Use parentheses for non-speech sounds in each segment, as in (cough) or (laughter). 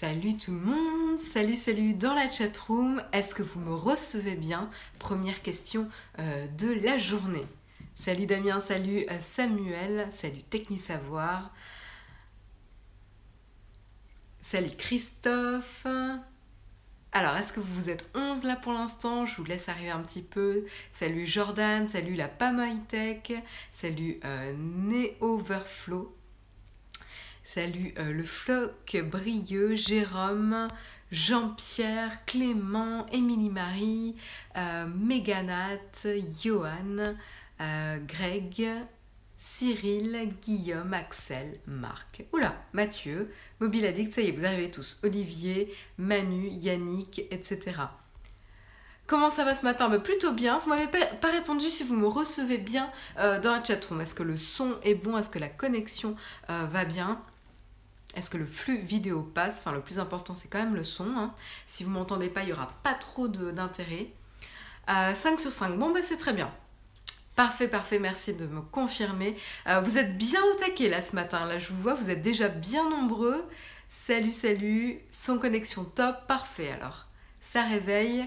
Salut tout le monde, salut salut dans la chatroom, est-ce que vous me recevez bien? Première question euh, de la journée. Salut Damien, salut euh, Samuel, salut Technisavoir, salut Christophe. Alors, est-ce que vous êtes 11 là pour l'instant? Je vous laisse arriver un petit peu. Salut Jordan, salut la Pam Tech, salut euh, Neoverflow. Salut euh, le floc brilleux, Jérôme, Jean-Pierre, Clément, Émilie-Marie, euh, Johan, euh, Greg, Cyril, Guillaume, Axel, Marc. Oula, Mathieu, Mobile Addict, ça y est, vous arrivez tous. Olivier, Manu, Yannick, etc. Comment ça va ce matin? Bah, Plutôt bien. Vous m'avez pas répondu si vous me recevez bien dans la chatroom. Est-ce que le son est bon? Est-ce que la connexion va bien? Est-ce que le flux vidéo passe? Enfin, le plus important, c'est quand même le son. Hein. Si vous m'entendez pas, il n'y aura pas trop d'intérêt. 5 euh, sur 5. Bon, bah, c'est très bien. Parfait, parfait, merci de me confirmer. Euh, vous êtes bien au taquet là ce matin. Là, je vous vois, vous êtes déjà bien nombreux. Salut, salut. Son connexion top. Parfait alors. Ça réveille.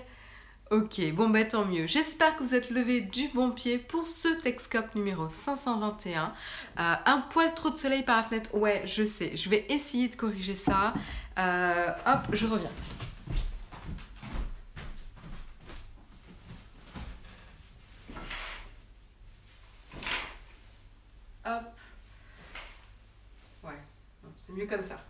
Ok, bon bah tant mieux. J'espère que vous êtes levé du bon pied pour ce Texcope numéro 521. Euh, un poil trop de soleil par la fenêtre, ouais, je sais. Je vais essayer de corriger ça. Euh, hop, je reviens. Hop. Ouais, c'est mieux comme ça.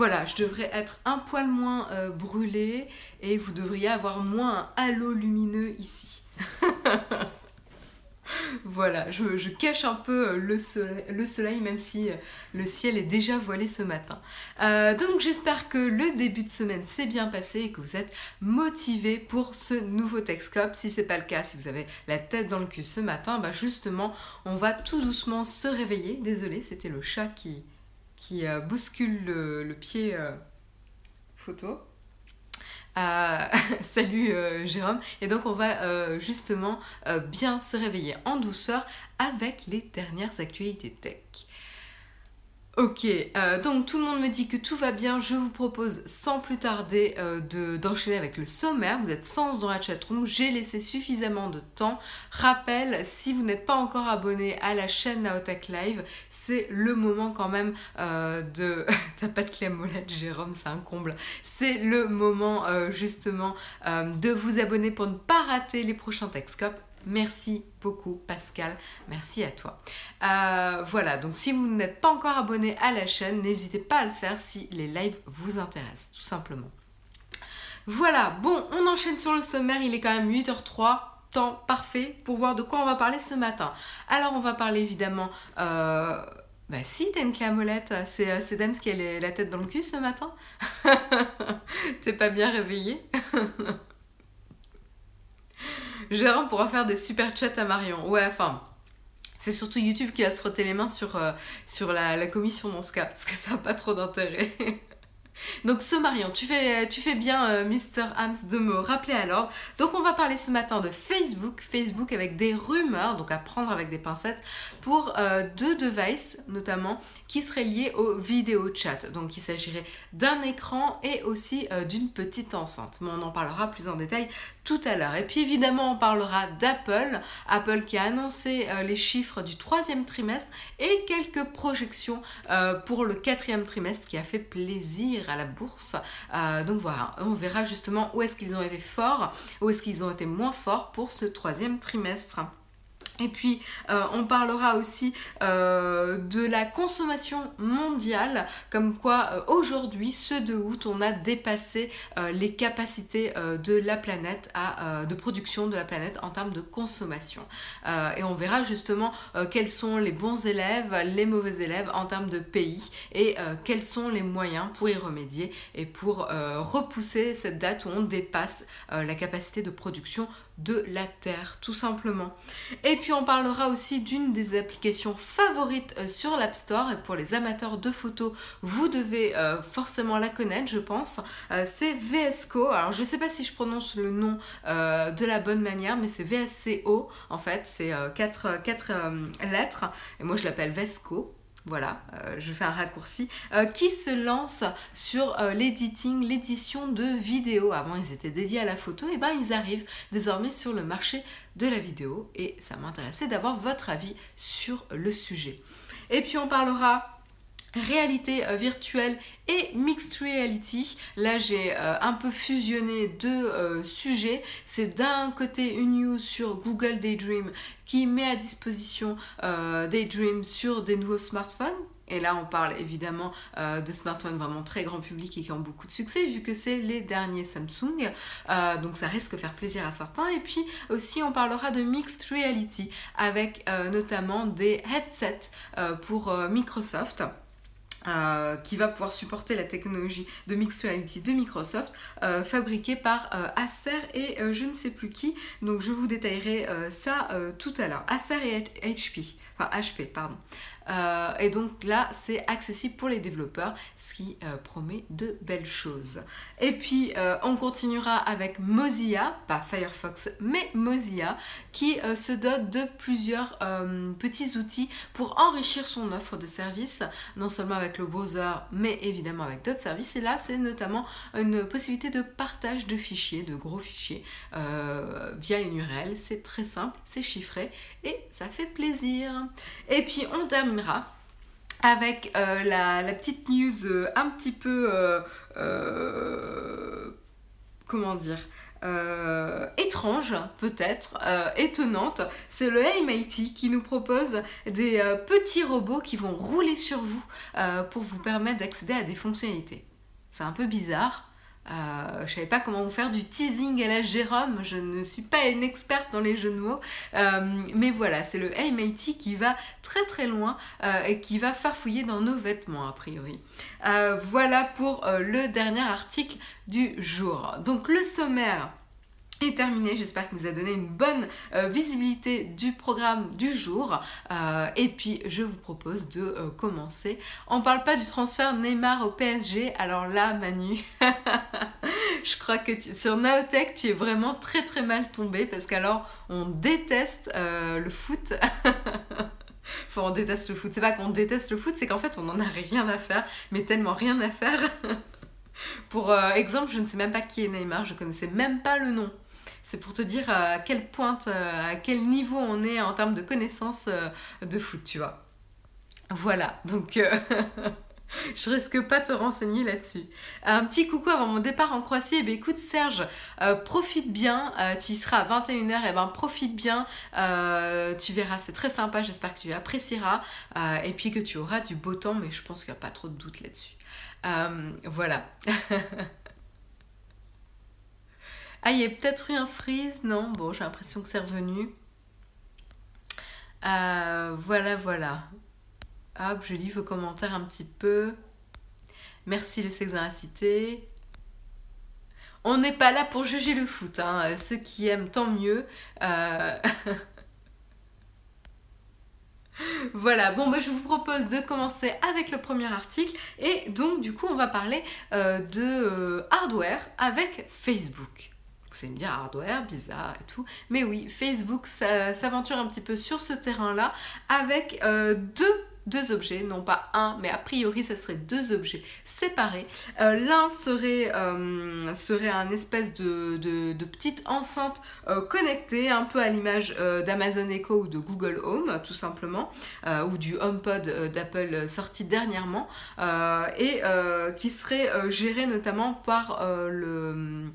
Voilà, je devrais être un poil moins euh, brûlée et vous devriez avoir moins un halo lumineux ici. (laughs) voilà, je, cache un peu euh, le soleil, le soleil, même si euh, le ciel est déjà voilé ce matin. donc j'espère que le début de semaine s'est bien passé et que vous êtes motivés pour ce nouveau Texcope. Si c'est pas le cas, si vous avez la tête dans le cul ce matin, bah justement, on va tout doucement se réveiller. Désolé, c'était le chat qui, qui euh, bouscule le, pied euh, photo. Euh, (laughs) salut Jérôme. Et donc on va justement bien se réveiller en douceur avec les dernières actualités tech. Ok, euh, donc tout le monde me dit que tout va bien. Je vous propose sans plus tarder euh, d'enchaîner avec le sommaire. Vous êtes sans dans la chatroom. J'ai laissé suffisamment de temps. Rappel, si vous n'êtes pas encore abonné à la chaîne Naotech Live, c'est le moment quand même euh, de. (laughs) T'as pas de clé à molette, Jérôme, c'est un comble. C'est le moment justement de vous abonner pour ne pas rater les prochains Texcopes Merci beaucoup Pascal, merci à toi. Euh, voilà, donc si vous n'êtes pas encore abonné à la chaîne, n'hésitez pas à le faire si les lives vous intéressent, tout simplement. Voilà, bon, on enchaîne sur le sommaire, il est quand même 8h03, temps parfait pour voir de quoi on va parler ce matin. Alors on va parler évidemment... Euh, bah si, t'as une clé à molette, c'est euh, Dams qui a la tête dans le cul ce matin. (laughs) T'es pas bien réveillé (laughs) Jérôme pourra faire des super chats à Marion. Ouais, enfin, c'est surtout YouTube qui va se frotter les mains sur, euh, la, la, commission dans ce cas, parce que ça n'a pas trop d'intérêt. (laughs) Donc ce Marion, tu fais, tu fais bien euh, Mr. Hams de me rappeler alors. Donc on va parler ce matin de Facebook, Facebook avec des rumeurs, donc à prendre avec des pincettes, pour euh, deux devices notamment qui seraient liés au vidéo chat. Donc il s'agirait d'un écran et aussi euh, d'une petite enceinte. Mais on en parlera plus en détail tout à l'heure. Et puis évidemment on parlera d'Apple, Apple qui a annoncé les chiffres du troisième trimestre et quelques projections pour le quatrième trimestre qui a fait plaisir à la bourse. Euh, donc voilà, on verra justement où est-ce qu'ils ont été forts, où est-ce qu'ils ont été moins forts pour ce troisième trimestre. Et puis, euh, on parlera aussi euh, de la consommation mondiale, comme quoi euh, aujourd'hui, ce 2 août, on a dépassé les capacités de la planète de production de la planète en termes de consommation. et on verra justement quels sont les bons élèves, les mauvais élèves en termes de pays et quels sont les moyens pour y remédier et pour repousser cette date où on dépasse la capacité de production de la Terre, tout simplement. Et puis on parlera aussi d'une des applications favorites euh, sur l'App Store, et pour les amateurs de photos, vous devez euh, forcément la connaître, je pense. Euh, c'est VSCO, alors je sais pas si je prononce le nom de la bonne manière, mais c'est VSCO, en fait, c'est quatre, quatre lettres, et moi je l'appelle Vesco. Voilà, euh, je fais un raccourci, euh, qui se lance sur euh, l'editing, l'édition de vidéos? Avant, ils étaient dédiés à la photo, et ben ils arrivent désormais sur le marché de la vidéo. Et ça m'intéressait d'avoir votre avis sur le sujet. Et puis on parlera réalité virtuelle et mixed reality. Là, j'ai un peu fusionné deux sujets. C'est d'un côté une news sur Google Daydream qui met à disposition euh, Daydream sur des nouveaux smartphones. Et là, on parle évidemment euh, de smartphones vraiment très grand public et qui ont beaucoup de succès, vu que c'est les derniers Samsung. Euh, donc ça risque de faire plaisir à certains. Et puis aussi, on parlera de mixed reality, avec notamment des headsets pour Microsoft. Euh, qui va pouvoir supporter la technologie de mixed reality de Microsoft, euh, fabriquée par euh, Acer et je ne sais plus qui. Donc je vous détaillerai ça tout à l'heure. Acer et HP, enfin HP, pardon. Euh, et donc là, c'est accessible pour les développeurs, ce qui euh, promet de belles choses. Et puis, euh, on continuera avec Mozilla, pas Firefox, mais Mozilla, qui se dote de plusieurs petits outils pour enrichir son offre de services, non seulement avec le browser, mais évidemment avec d'autres services. Et là, c'est notamment une possibilité de partage de fichiers, de gros fichiers, via une URL. C'est très simple, c'est chiffré et ça fait plaisir. Et puis, on termine avec euh, la, petite news euh, un petit peu euh, comment dire étrange peut-être, étonnante, c'est le MIT qui nous propose des petits robots qui vont rouler sur vous pour vous permettre d'accéder à des fonctionnalités. C'est un peu bizarre, euh, je savais pas comment vous faire du teasing à la Jérôme, je ne suis pas une experte dans les jeux de mots, euh, mais voilà, c'est le Matey qui va très très loin euh, et qui va farfouiller dans nos vêtements a priori. voilà pour le dernier article du jour. Donc le sommaire est terminé. J'espère que vous a donné une bonne euh, visibilité du programme du jour. Euh, et puis, je vous propose de euh, commencer. On parle pas du transfert Neymar au PSG. Alors là, Manu, (laughs) je crois que sur Naotech, tu es vraiment très très mal tombé parce qu'alors, on déteste le foot. (laughs) Enfin, on déteste le foot. C'est pas qu'on déteste le foot, c'est qu'en fait, on n'en a rien à faire, mais tellement rien à faire. (laughs) Pour exemple, je ne sais même pas qui est Neymar, je connaissais même pas le nom. C'est pour te dire à quelle pointe, euh, à quel niveau on est en termes de connaissances euh, de foot, tu vois. Voilà, donc euh, (laughs) je risque pas te renseigner là-dessus. Un petit coucou avant mon départ en Croatie. Eh écoute Serge, profite bien. tu y seras à 21h. Et ben profite bien. tu verras, c'est très sympa. J'espère que tu apprécieras. et puis que tu auras du beau temps. Mais je pense qu'il n'y a pas trop de doute là-dessus. voilà. (laughs) Ah, il y a peut-être eu un freeze, non? Bon, j'ai l'impression que c'est revenu. Euh, voilà, voilà. Hop, je lis vos commentaires un petit peu. Merci les sexe dans cité. On n'est pas là pour juger le foot. Hein. Ceux qui aiment, tant mieux. Euh, (laughs) voilà, bon, bah, je vous propose de commencer avec le premier article. Et donc, du coup, on va parler euh, de hardware avec Facebook vous allez me dire hardware, bizarre et tout. Mais oui, Facebook s'aventure un petit peu sur ce terrain-là avec euh, deux deux objets, non pas un, mais a priori ça serait deux objets séparés. Euh, l'un serait, euh, serait un espèce de, de, petite enceinte connectée, un peu à l'image d'Amazon Echo ou de Google Home, tout simplement, ou du HomePod d'Apple sorti dernièrement, et qui serait géré notamment par le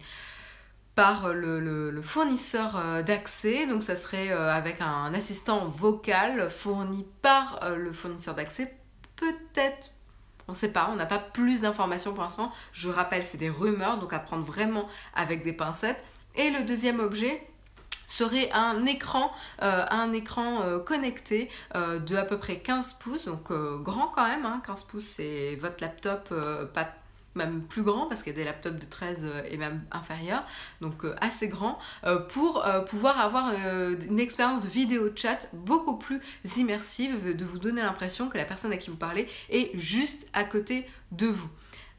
par le, fournisseur euh, d'accès. Donc ça serait euh, avec un assistant vocal fourni par euh, le fournisseur d'accès. Peut-être, on ne sait pas, on n'a pas plus d'informations pour l'instant. Je rappelle, c'est des rumeurs, donc à prendre vraiment avec des pincettes. Et le deuxième objet, serait un écran, un écran connecté de à peu près 15 pouces, donc grand quand même, 15 hein. pouces c'est votre laptop, pas même plus grand parce qu'il y a des laptops de 13 euh, et même inférieurs, donc euh, assez grand, euh, pour pouvoir avoir une expérience de vidéo chat beaucoup plus immersive, de vous donner l'impression que la personne à qui vous parlez est juste à côté de vous.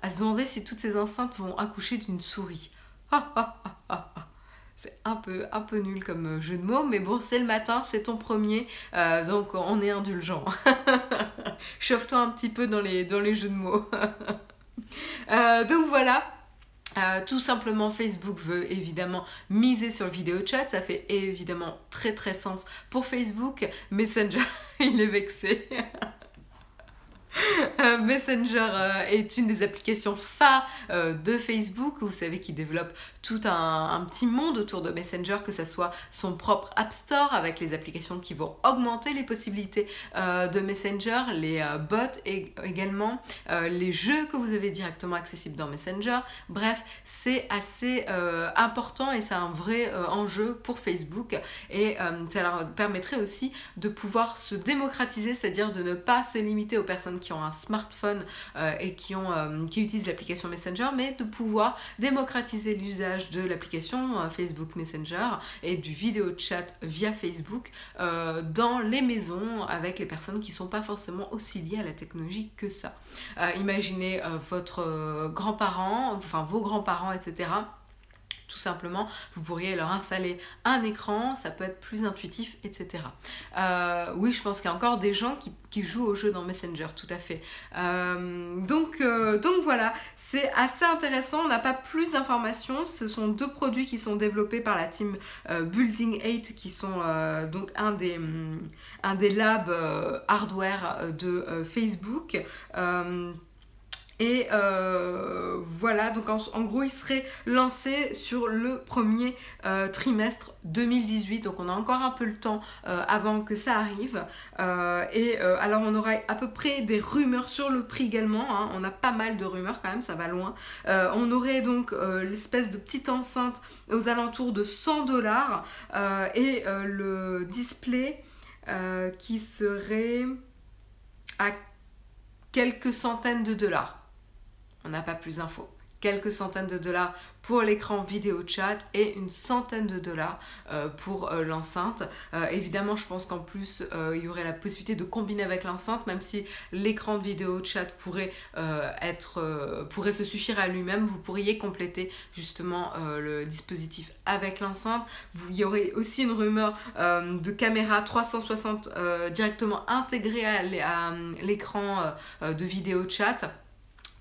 À se demander si toutes ces enceintes vont accoucher d'une souris. C'est un peu, un peu nul comme jeu de mots, mais bon, c'est le matin, c'est ton premier, donc on est indulgent. (laughs) Chauffe-toi un petit peu dans les, dans les jeux de mots. (laughs) (laughs) Euh, donc voilà, euh, tout simplement, Facebook veut évidemment miser sur le vidéo chat. Ça fait évidemment très très sens pour Facebook. Messenger, (laughs) il est vexé. (laughs) (laughs) Euh, Messenger euh, est une des applications phares euh, de Facebook. Vous savez qu'il développe tout un, petit monde autour de Messenger, que ce soit son propre App Store avec les applications qui vont augmenter les possibilités de Messenger, les bots et également les jeux que vous avez directement accessibles dans Messenger. Bref, c'est assez important et c'est un vrai enjeu pour Facebook et ça leur permettrait aussi de pouvoir se démocratiser, c'est-à-dire de ne pas se limiter aux personnes qui ont un smartphone euh, et qui, ont, euh, qui utilisent l'application Messenger, mais de pouvoir démocratiser l'usage de l'application euh, Facebook Messenger et du vidéo chat via Facebook dans les maisons avec les personnes qui ne sont pas forcément aussi liées à la technologie que ça. imaginez votre grand-parent, enfin vos grands-parents, etc simplement, vous pourriez leur installer un écran, ça peut être plus intuitif, etc. Euh, oui, je pense qu'il y a encore des gens qui, jouent au jeu dans Messenger, tout à fait. Euh, donc, euh, donc voilà, c'est assez intéressant, on n'a pas plus d'informations, ce sont deux produits qui sont développés par la team Building 8, qui sont donc un des, un des labs hardware de Facebook. Et euh, voilà, donc en, gros, il serait lancé sur le premier euh, trimestre 2018. Donc on a encore un peu le temps euh, avant que ça arrive. et alors on aura à peu près des rumeurs sur le prix également. Hein. On a pas mal de rumeurs quand même, ça va loin. on aurait donc l'espèce de petite enceinte aux alentours de 100 dollars. et le display qui serait à quelques centaines de dollars on n'a pas plus d'infos. Quelques centaines de dollars pour l'écran vidéo chat et une centaine de dollars euh, pour euh, l'enceinte. Euh, évidemment, je pense qu'en plus, il y aurait la possibilité de combiner avec l'enceinte, même si l'écran vidéo chat pourrait, être, pourrait se suffire à lui-même, vous pourriez compléter justement le dispositif avec l'enceinte. Il y aurait aussi une rumeur de caméra 360 directement intégrée à l'écran de vidéo chat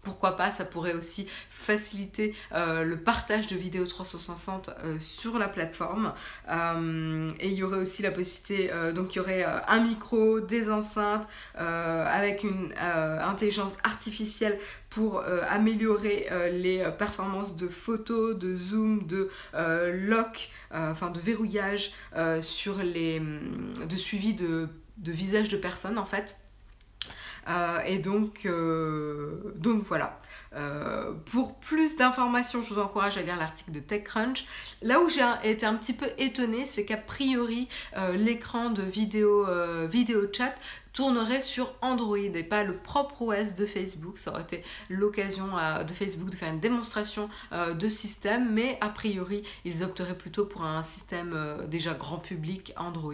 pourquoi pas, ça pourrait aussi faciliter euh, le partage de vidéos 360 euh, sur la plateforme. Euh, et il y aurait aussi la possibilité, donc il y aurait un micro, des enceintes, avec une intelligence artificielle pour améliorer les performances de photos, de zoom, de lock, enfin de verrouillage sur les de suivi de, de visage de personnes en fait. Euh, et donc, euh, donc voilà. Euh, pour plus d'informations, je vous encourage à lire l'article de TechCrunch. Là où j'ai été un petit peu étonnée, c'est qu'a priori, l'écran de vidéo, vidéo chat tournerait sur Android et pas le propre OS de Facebook. Ça aurait été l'occasion euh, de Facebook de faire une démonstration euh, de système, mais a priori, ils opteraient plutôt pour un système euh, déjà grand public Android.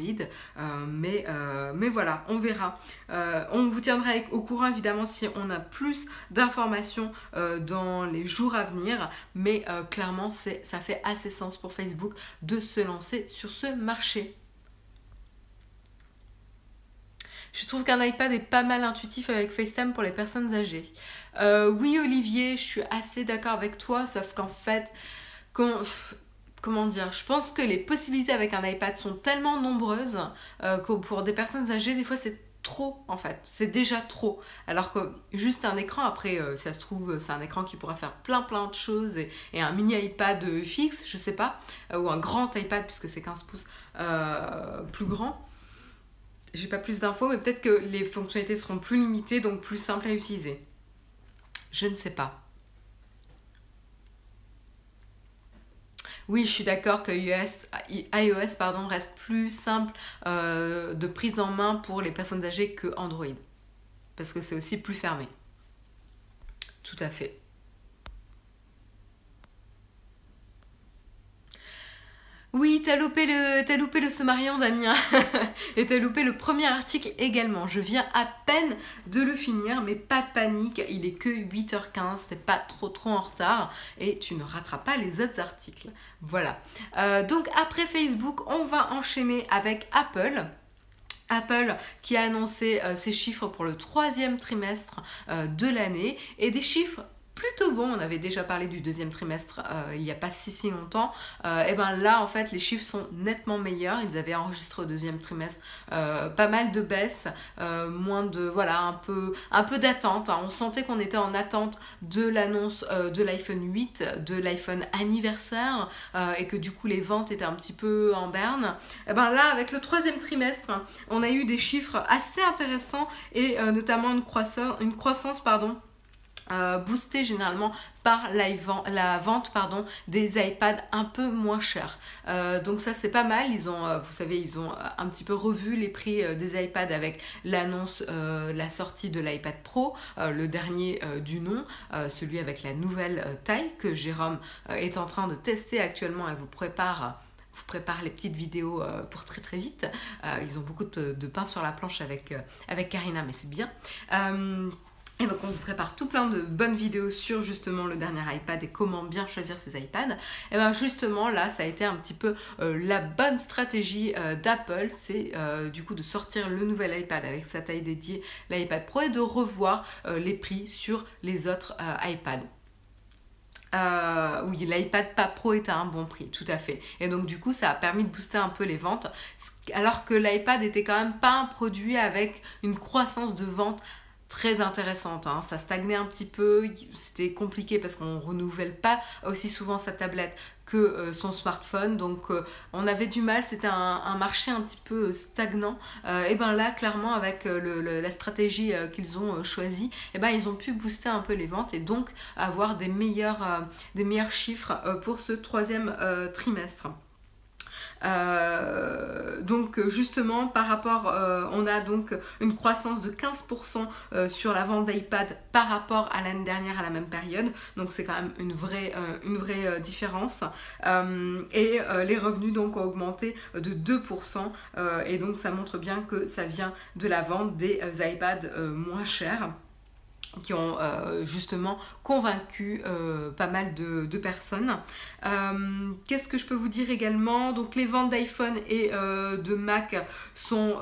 mais, mais voilà, on verra. on vous tiendra au courant évidemment si on a plus d'informations dans les jours à venir, mais clairement, ça fait assez sens pour Facebook de se lancer sur ce marché. Je trouve qu'un iPad est pas mal intuitif avec FaceTime pour les personnes âgées. Euh, oui, Olivier, je suis assez d'accord avec toi, sauf qu'en fait, comment dire, je pense que les possibilités avec un iPad sont tellement nombreuses euh, que pour des personnes âgées, des fois, c'est trop en fait, c'est déjà trop. Alors que juste un écran, après, euh, ça se trouve, c'est un écran qui pourra faire plein plein de choses et, un mini iPad fixe, je sais pas, ou un grand iPad puisque c'est 15 pouces plus grand j'ai pas plus d'infos, mais peut-être que les fonctionnalités seront plus limitées, donc plus simples à utiliser. Je ne sais pas. Oui, je suis d'accord que iOS pardon, reste plus simple euh, de prise en main pour les personnes âgées que Android. Parce que c'est aussi plus fermé. Tout à fait. Oui, t'as loupé le, t'as loupé le Sommarion, Damien. (laughs) et t'as loupé le premier article également. Je viens à peine de le finir, mais pas de panique. Il est que 8h15, t'es pas trop trop en retard. Et tu ne rateras pas les autres articles. Voilà. Euh, donc après Facebook, on va enchaîner avec Apple. Apple qui a annoncé ses chiffres pour le troisième trimestre de l'année et des chiffres plutôt bon. On avait déjà parlé du deuxième trimestre euh, il n'y a pas si si longtemps. Euh, et ben là, en fait, les chiffres sont nettement meilleurs. Ils avaient enregistré au deuxième trimestre euh, pas mal de baisses, moins de voilà un peu un peu d'attente. Hein. On sentait qu'on était en attente de l'annonce de l'iPhone 8, de l'iPhone anniversaire, et que du coup les ventes étaient un petit peu en berne. Et ben là, avec le troisième trimestre, on a eu des chiffres assez intéressants et notamment une croissance pardon euh, boosté généralement par la, vente des iPads un peu moins chers. Euh, donc ça c'est pas mal. Ils ont, euh, vous savez, ils ont un petit peu revu les prix des iPads avec l'annonce, la sortie de l'iPad Pro, le dernier du nom, celui avec la nouvelle taille que Jérôme est en train de tester actuellement et vous prépare vous prépare les petites vidéos pour très très vite. ils ont beaucoup de, pain sur la planche avec, avec Karina, mais c'est bien. Et donc on vous prépare tout plein de bonnes vidéos sur justement le dernier iPad et comment bien choisir ces iPads. Et bien justement là ça a été un petit peu euh, la bonne stratégie euh, d'Apple, c'est euh, du coup de sortir le nouvel iPad avec sa taille dédiée, l'iPad Pro, et de revoir les prix sur les autres iPads. oui, l'iPad pas Pro était à un bon prix, tout à fait. Et donc du coup, ça a permis de booster un peu les ventes, alors que l'iPad était quand même pas un produit avec une croissance de vente très intéressante. Hein. Ça stagnait un petit peu, c'était compliqué parce qu'on renouvelle pas aussi souvent sa tablette que euh, son smartphone. Donc euh, on avait du mal, c'était un, marché un petit peu stagnant. Euh, et ben là, clairement, avec la stratégie qu'ils ont choisie, et ben ils ont pu booster un peu les ventes et donc avoir des meilleurs, des meilleurs chiffres pour ce troisième trimestre. Euh, donc justement par rapport, euh, on a donc une croissance de 15% euh, sur la vente d'iPad par rapport à l'année dernière à la même période. Donc c'est quand même une vraie, une vraie différence. et les revenus donc ont augmenté de 2%. et donc ça montre bien que ça vient de la vente des iPads moins chers qui ont euh, justement convaincu euh, pas mal de, personnes. Euh, qu'est-ce que je peux vous dire également? Donc les ventes d'iPhone et de Mac sont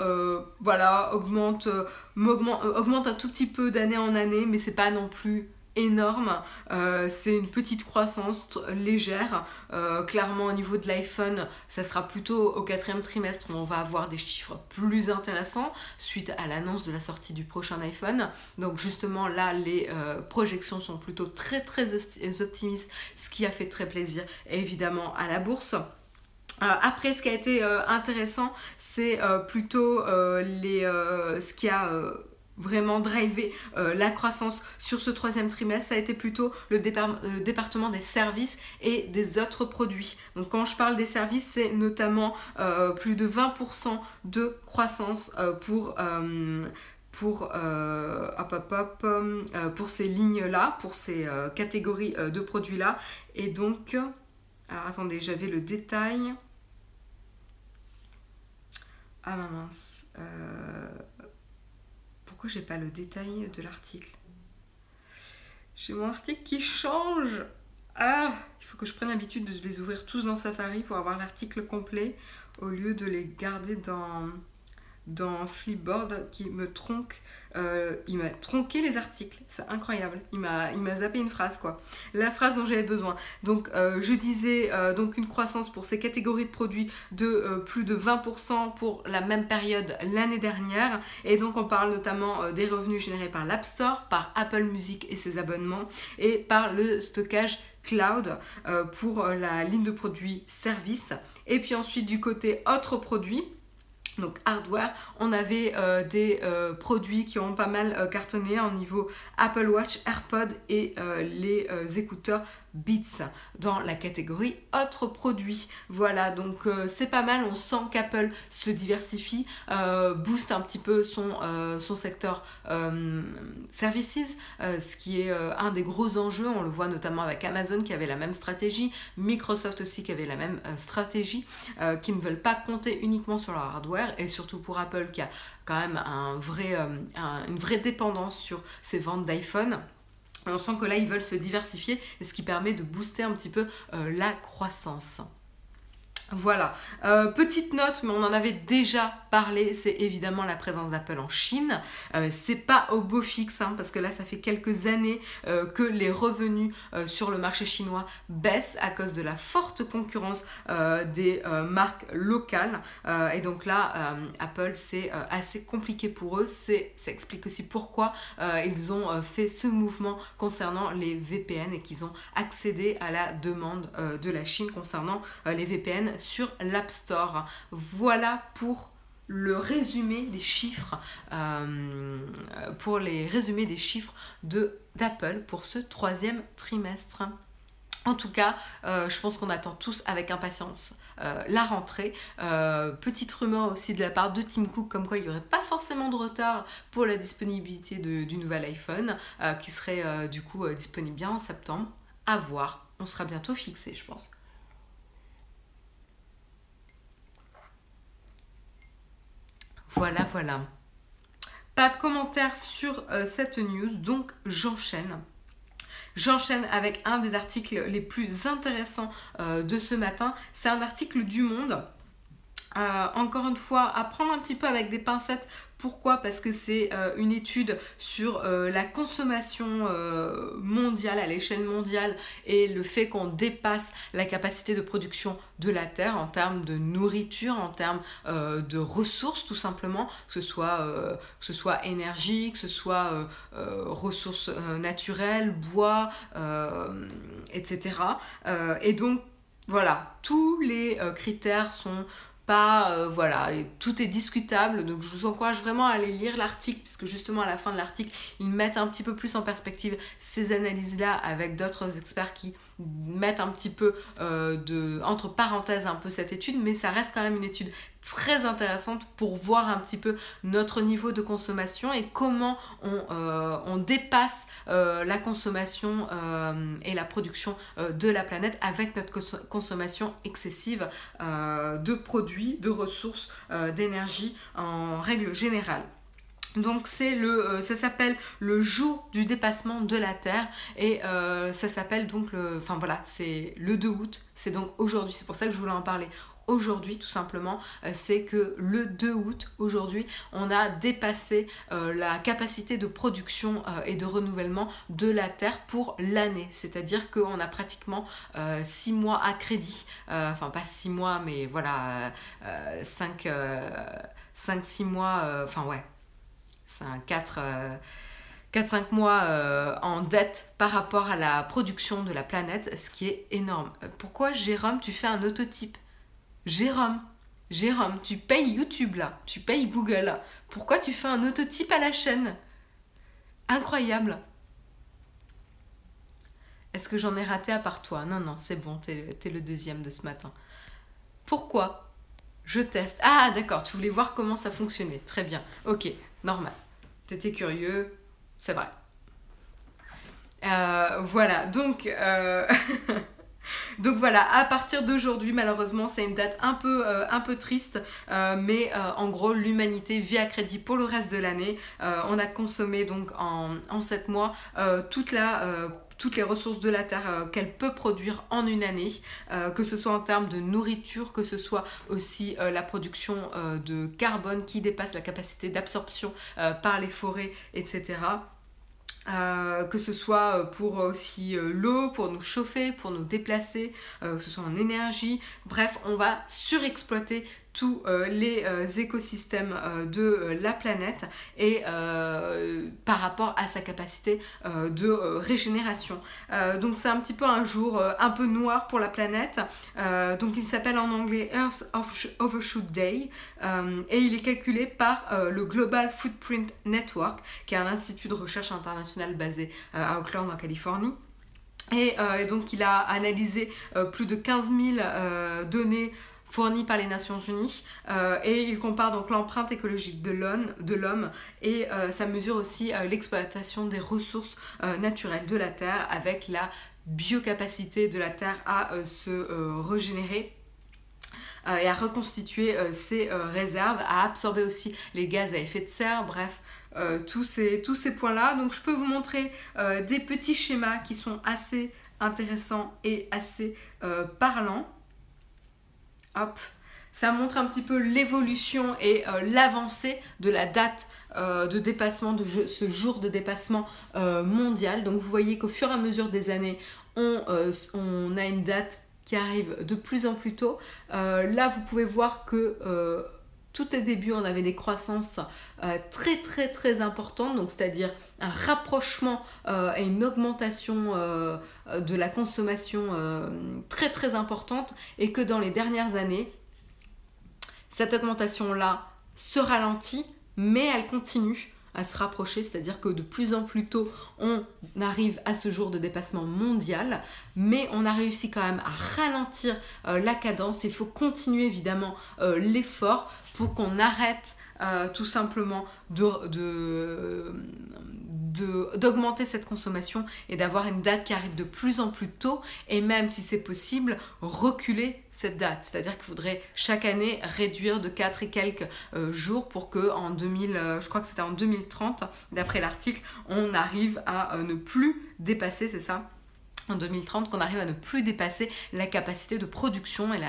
voilà augmentent, augmentent un tout petit peu d'année en année, mais c'est pas non plus énorme. Euh, c'est une petite croissance légère. Euh, clairement, au niveau de l'iPhone, ça sera plutôt au quatrième trimestre où on va avoir des chiffres plus intéressants suite à l'annonce de la sortie du prochain iPhone. Donc justement, là, les euh, projections sont plutôt très très optimistes, ce qui a fait très plaisir évidemment à la bourse. après, ce qui a été intéressant, c'est plutôt les, ce qui a vraiment driver euh, la croissance sur ce troisième trimestre, ça a été plutôt le, département des services et des autres produits. Donc quand je parle des services, c'est notamment euh, plus de 20% de croissance euh, pour pour, pour ces lignes-là, pour ces catégories de produits-là. Et donc, alors attendez, j'avais le détail. Ah ma mince pourquoi j'ai pas le détail de l'article? J'ai mon article qui change. Ah Il faut que je prenne l'habitude de les ouvrir tous dans Safari pour avoir l'article complet au lieu de les garder dans, dans Flipboard qui me tronque euh, il m'a tronqué les articles, c'est incroyable. Il m'a, zappé une phrase quoi. La phrase dont j'avais besoin. Donc euh, je disais euh, donc une croissance pour ces catégories de produits de plus de 20% pour la même période l'année dernière. Et donc on parle notamment des revenus générés par l'App Store, par Apple Music et ses abonnements, et par le stockage cloud pour la ligne de produits service. Et puis ensuite du côté autres produits donc hardware, on avait euh, des euh, produits qui ont pas mal euh, cartonné en niveau Apple Watch, AirPod et les écouteurs Beats dans la catégorie autres produits. Voilà, donc c'est pas mal, on sent qu'Apple se diversifie, booste un petit peu son secteur services, ce qui est un des gros enjeux, on le voit notamment avec Amazon qui avait la même stratégie, Microsoft aussi qui avait la même stratégie, qui ne veulent pas compter uniquement sur leur hardware, et surtout pour Apple qui a quand même vrai, une vraie dépendance sur ses ventes d'iPhone. On sent que là, ils veulent se diversifier, ce qui permet de booster un petit peu euh, la croissance. Voilà. Euh, petite note, mais on en avait déjà parlé, c'est évidemment la présence d'Apple en Chine. Euh, c'est pas au beau fixe, hein, parce que là, ça fait quelques années euh, que les revenus sur le marché chinois baissent à cause de la forte concurrence des marques locales. et donc là, Apple, c'est assez compliqué pour eux. Ça explique aussi pourquoi ils ont fait ce mouvement concernant les VPN et qu'ils ont accédé à la demande de la Chine concernant les VPN sur l'App Store. Voilà pour le résumé des chiffres, euh, pour les résumés des chiffres de d'Apple pour ce troisième trimestre. En tout cas, euh, je pense qu'on attend tous avec impatience euh, la rentrée. petite rumeur aussi de la part de Tim Cook comme quoi il n'y aurait pas forcément de retard pour la disponibilité du nouvel iPhone qui serait du coup disponible bien en septembre. À voir, on sera bientôt fixé je pense. Voilà, voilà. Pas de commentaires sur euh, cette news, donc j'enchaîne. J'enchaîne avec un des articles les plus intéressants euh, de ce matin. C'est un article du Monde. Encore une fois, à prendre un petit peu avec des pincettes. Pourquoi? Parce que c'est euh, une étude sur euh, la consommation euh, mondiale, à l'échelle mondiale, et le fait qu'on dépasse la capacité de production de la Terre en termes de nourriture, en termes de ressources tout simplement, ce soit, que ce soit énergie, que ce soit ressources naturelles, bois, etc. et donc voilà, tous les critères sont pas, euh, voilà, tout est discutable, donc je vous encourage vraiment à aller lire l'article, puisque justement à la fin de l'article, ils mettent un petit peu plus en perspective ces analyses-là avec d'autres experts qui mettre un petit peu euh, de, entre parenthèses un peu cette étude, mais ça reste quand même une étude très intéressante pour voir un petit peu notre niveau de consommation et comment on, euh, dépasse euh, la consommation et la production de la planète avec notre consommation excessive de produits, de ressources, d'énergie en règle générale. Donc c'est le, euh, ça s'appelle le jour du dépassement de la Terre et euh, ça s'appelle donc le, enfin voilà, c'est le 2 août, c'est donc aujourd'hui, c'est pour ça que je voulais en parler aujourd'hui tout simplement, euh, c'est que le 2 août, aujourd'hui, on a dépassé la capacité de production et de renouvellement de la Terre pour l'année. C'est-à-dire qu'on a pratiquement 6 mois à crédit, enfin pas 6 mois, mais voilà, 5-6 mois, enfin ouais, c'est un 4... 4-5 mois euh, en dette par rapport à la production de la planète, ce qui est énorme. Euh, pourquoi Jérôme, tu fais un autotype? Jérôme, Jérôme, tu payes YouTube là, tu payes Google. Pourquoi tu fais un autotype à la chaîne? Incroyable. Est-ce que j'en ai raté à part toi? Non, non, c'est bon, t'es es le deuxième de ce matin. Pourquoi? Je teste. Ah, d'accord, tu voulais voir comment ça fonctionnait. Très bien. Ok, normal. T'étais curieux, c'est vrai. Euh, voilà, donc, euh, (laughs) (laughs) donc voilà, à partir d'aujourd'hui, malheureusement, c'est une date un peu, euh, triste, mais en gros, l'humanité vit à crédit pour le reste de l'année. on a consommé donc en, en 7 mois toutes les ressources de la Terre euh, qu'elle peut produire en une année, euh, que ce soit en termes de nourriture, que ce soit aussi euh, la production de carbone qui dépasse la capacité d'absorption par les forêts, etc. que ce soit pour aussi l'eau, pour nous chauffer, pour nous déplacer, que ce soit en énergie. Bref, on va surexploiter tous euh, les euh, écosystèmes euh, de la planète et par rapport à sa capacité de régénération. donc c'est un petit peu un jour un peu noir pour la planète. donc il s'appelle en anglais Earth Overshoot Day et il est calculé par le Global Footprint Network qui est un institut de recherche international basé à Oakland en Californie. Et, donc il a analysé plus de 15 000 données fourni par les Nations Unies euh, et il compare donc l'empreinte écologique de l'homme et euh, ça mesure aussi euh, l'exploitation des ressources naturelles de la Terre avec la biocapacité de la Terre à se régénérer et à reconstituer ses réserves, à absorber aussi les gaz à effet de serre, bref, tous ces, tous ces points-là. Donc je peux vous montrer des petits schémas qui sont assez intéressants et assez parlants. Hop, ça montre un petit peu l'évolution et l'avancée de la date de dépassement, de ce jour de dépassement mondial. Donc vous voyez qu'au fur et à mesure des années, on, a une date qui arrive de plus en plus tôt. là, vous pouvez voir que tout au début, on avait des croissances euh, très très très importantes, donc c'est-à-dire un rapprochement euh, et une augmentation euh, de la consommation très très importante, et que dans les dernières années, cette augmentation-là se ralentit, mais elle continue à se rapprocher, c'est-à-dire que de plus en plus tôt, on arrive à ce jour de dépassement mondial, mais on a réussi quand même à ralentir la cadence. Il faut continuer évidemment l'effort pour qu'on arrête euh, tout simplement de, d'augmenter cette consommation et d'avoir une date qui arrive de plus en plus tôt et même si c'est possible reculer cette date. C'est à dire qu'il faudrait chaque année réduire de 4 et quelques euh, jours pour que en 2000 euh, je crois que c'était en 2030 d'après l'article on arrive à ne plus dépasser c'est ça? En 2030 qu'on arrive à ne plus dépasser la capacité de production et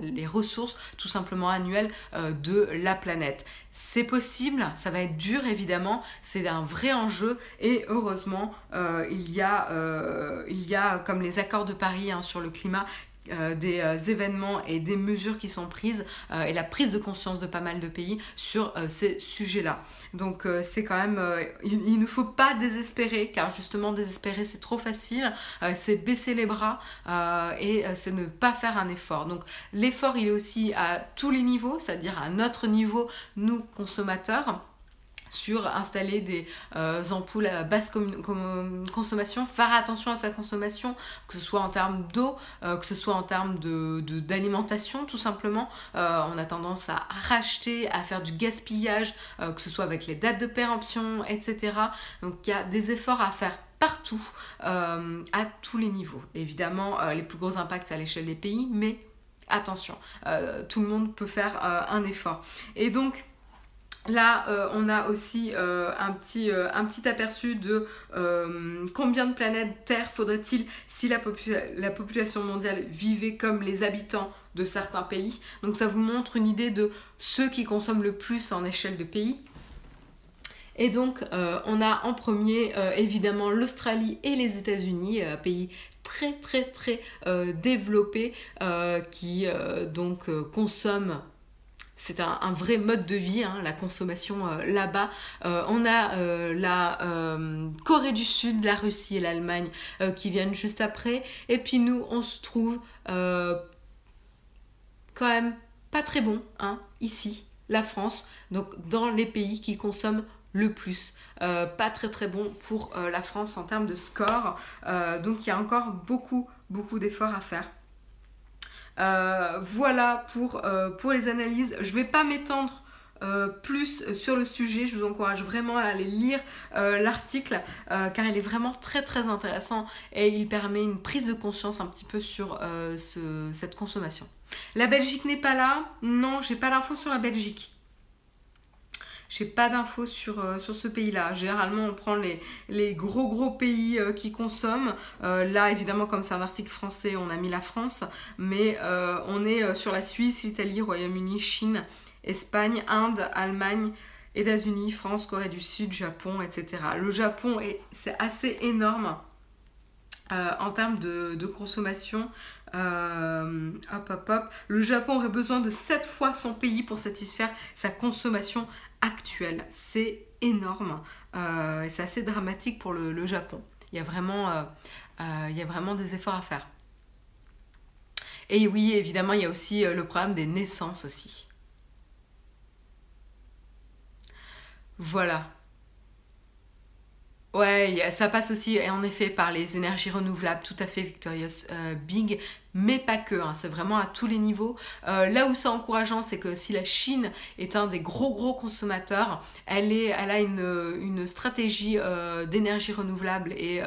les ressources tout simplement annuelles euh, de la planète. C'est possible, ça va être dur évidemment, c'est un vrai enjeu et heureusement euh, il, y a, euh, il y a comme les accords de Paris hein, sur le climat euh, des euh, événements et des mesures qui sont prises euh, et la prise de conscience de pas mal de pays sur ces sujets-là. Donc c'est quand même, il, ne faut pas désespérer car justement désespérer c'est trop facile, c'est baisser les bras et c'est ne pas faire un effort. Donc l'effort il est aussi à tous les niveaux, c'est-à-dire à notre niveau, nous consommateurs sur installer des euh, ampoules à basse consommation, faire attention à sa consommation, que ce soit en termes d'eau, euh, que ce soit en termes d'alimentation de, tout simplement. Euh, on a tendance à racheter, à faire du gaspillage, que ce soit avec les dates de péremption, etc. Donc il y a des efforts à faire partout, à tous les niveaux. Évidemment, les plus gros impacts à l'échelle des pays, mais attention, tout le monde peut faire un effort. Et donc, Là, euh, on a aussi euh, un, petit, euh, un, petit, aperçu de combien de planètes Terre faudrait-il si la, la, population mondiale vivait comme les habitants de certains pays. Donc ça vous montre une idée de ceux qui consomment le plus en échelle de pays. Et donc, on a en premier évidemment l'Australie et les États-Unis, pays très très très développés qui donc consomment c'est un, vrai mode de vie, hein, la consommation euh, là-bas. Euh, on a euh, la Corée du Sud, la Russie et l'Allemagne qui viennent juste après. Et puis nous, on se trouve quand même pas très bon hein, ici, la France, donc dans les pays qui consomment le plus. pas très très bon pour la France en termes de score. donc il y a encore beaucoup beaucoup d'efforts à faire. Euh, voilà pour, euh, pour les analyses. Je ne vais pas m'étendre euh, plus sur le sujet. Je vous encourage vraiment à aller lire l'article car il est vraiment très très intéressant et il permet une prise de conscience un petit peu sur cette consommation. La Belgique n'est pas là. Non, j'ai pas l'info sur la Belgique. J'ai pas d'infos sur, euh, sur ce pays-là. Généralement, on prend les, les gros gros pays euh, qui consomment. Euh, là, évidemment, comme c'est un article français, on a mis la France. Mais on est sur la Suisse, l'Italie, Royaume-Uni, Chine, Espagne, Inde, Allemagne, États-Unis, France, Corée du Sud, Japon, etc. Le Japon, c'est assez énorme. en termes de, de consommation, hop, hop, hop. Le Japon aurait besoin de 7 fois son pays pour satisfaire sa consommation actuelle. C'est énorme. Euh, c'est assez dramatique pour le, Japon. Il y, a vraiment, euh, euh, il y a vraiment des efforts à faire. Et oui, évidemment, il y a aussi le problème des naissances aussi. Voilà. Ouais, ça passe aussi en effet par les énergies renouvelables, tout à fait Victorious euh, Big, mais pas que, hein, c'est vraiment à tous les niveaux. Euh, là où c'est encourageant, c'est que si la Chine est un des gros gros consommateurs, elle, est, elle a une, une stratégie euh, d'énergie renouvelable et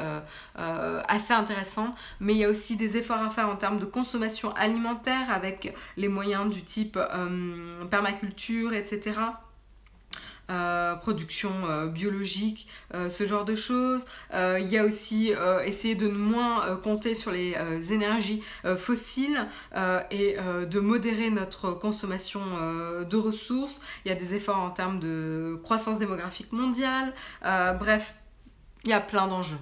assez intéressante, mais il y a aussi des efforts à faire en termes de consommation alimentaire avec les moyens du type permaculture, etc. production biologique, ce genre de choses. il y a aussi essayer de moins compter sur les énergies fossiles et de modérer notre consommation de ressources. Il y a des efforts en termes de croissance démographique mondiale. bref, il y a plein d'enjeux.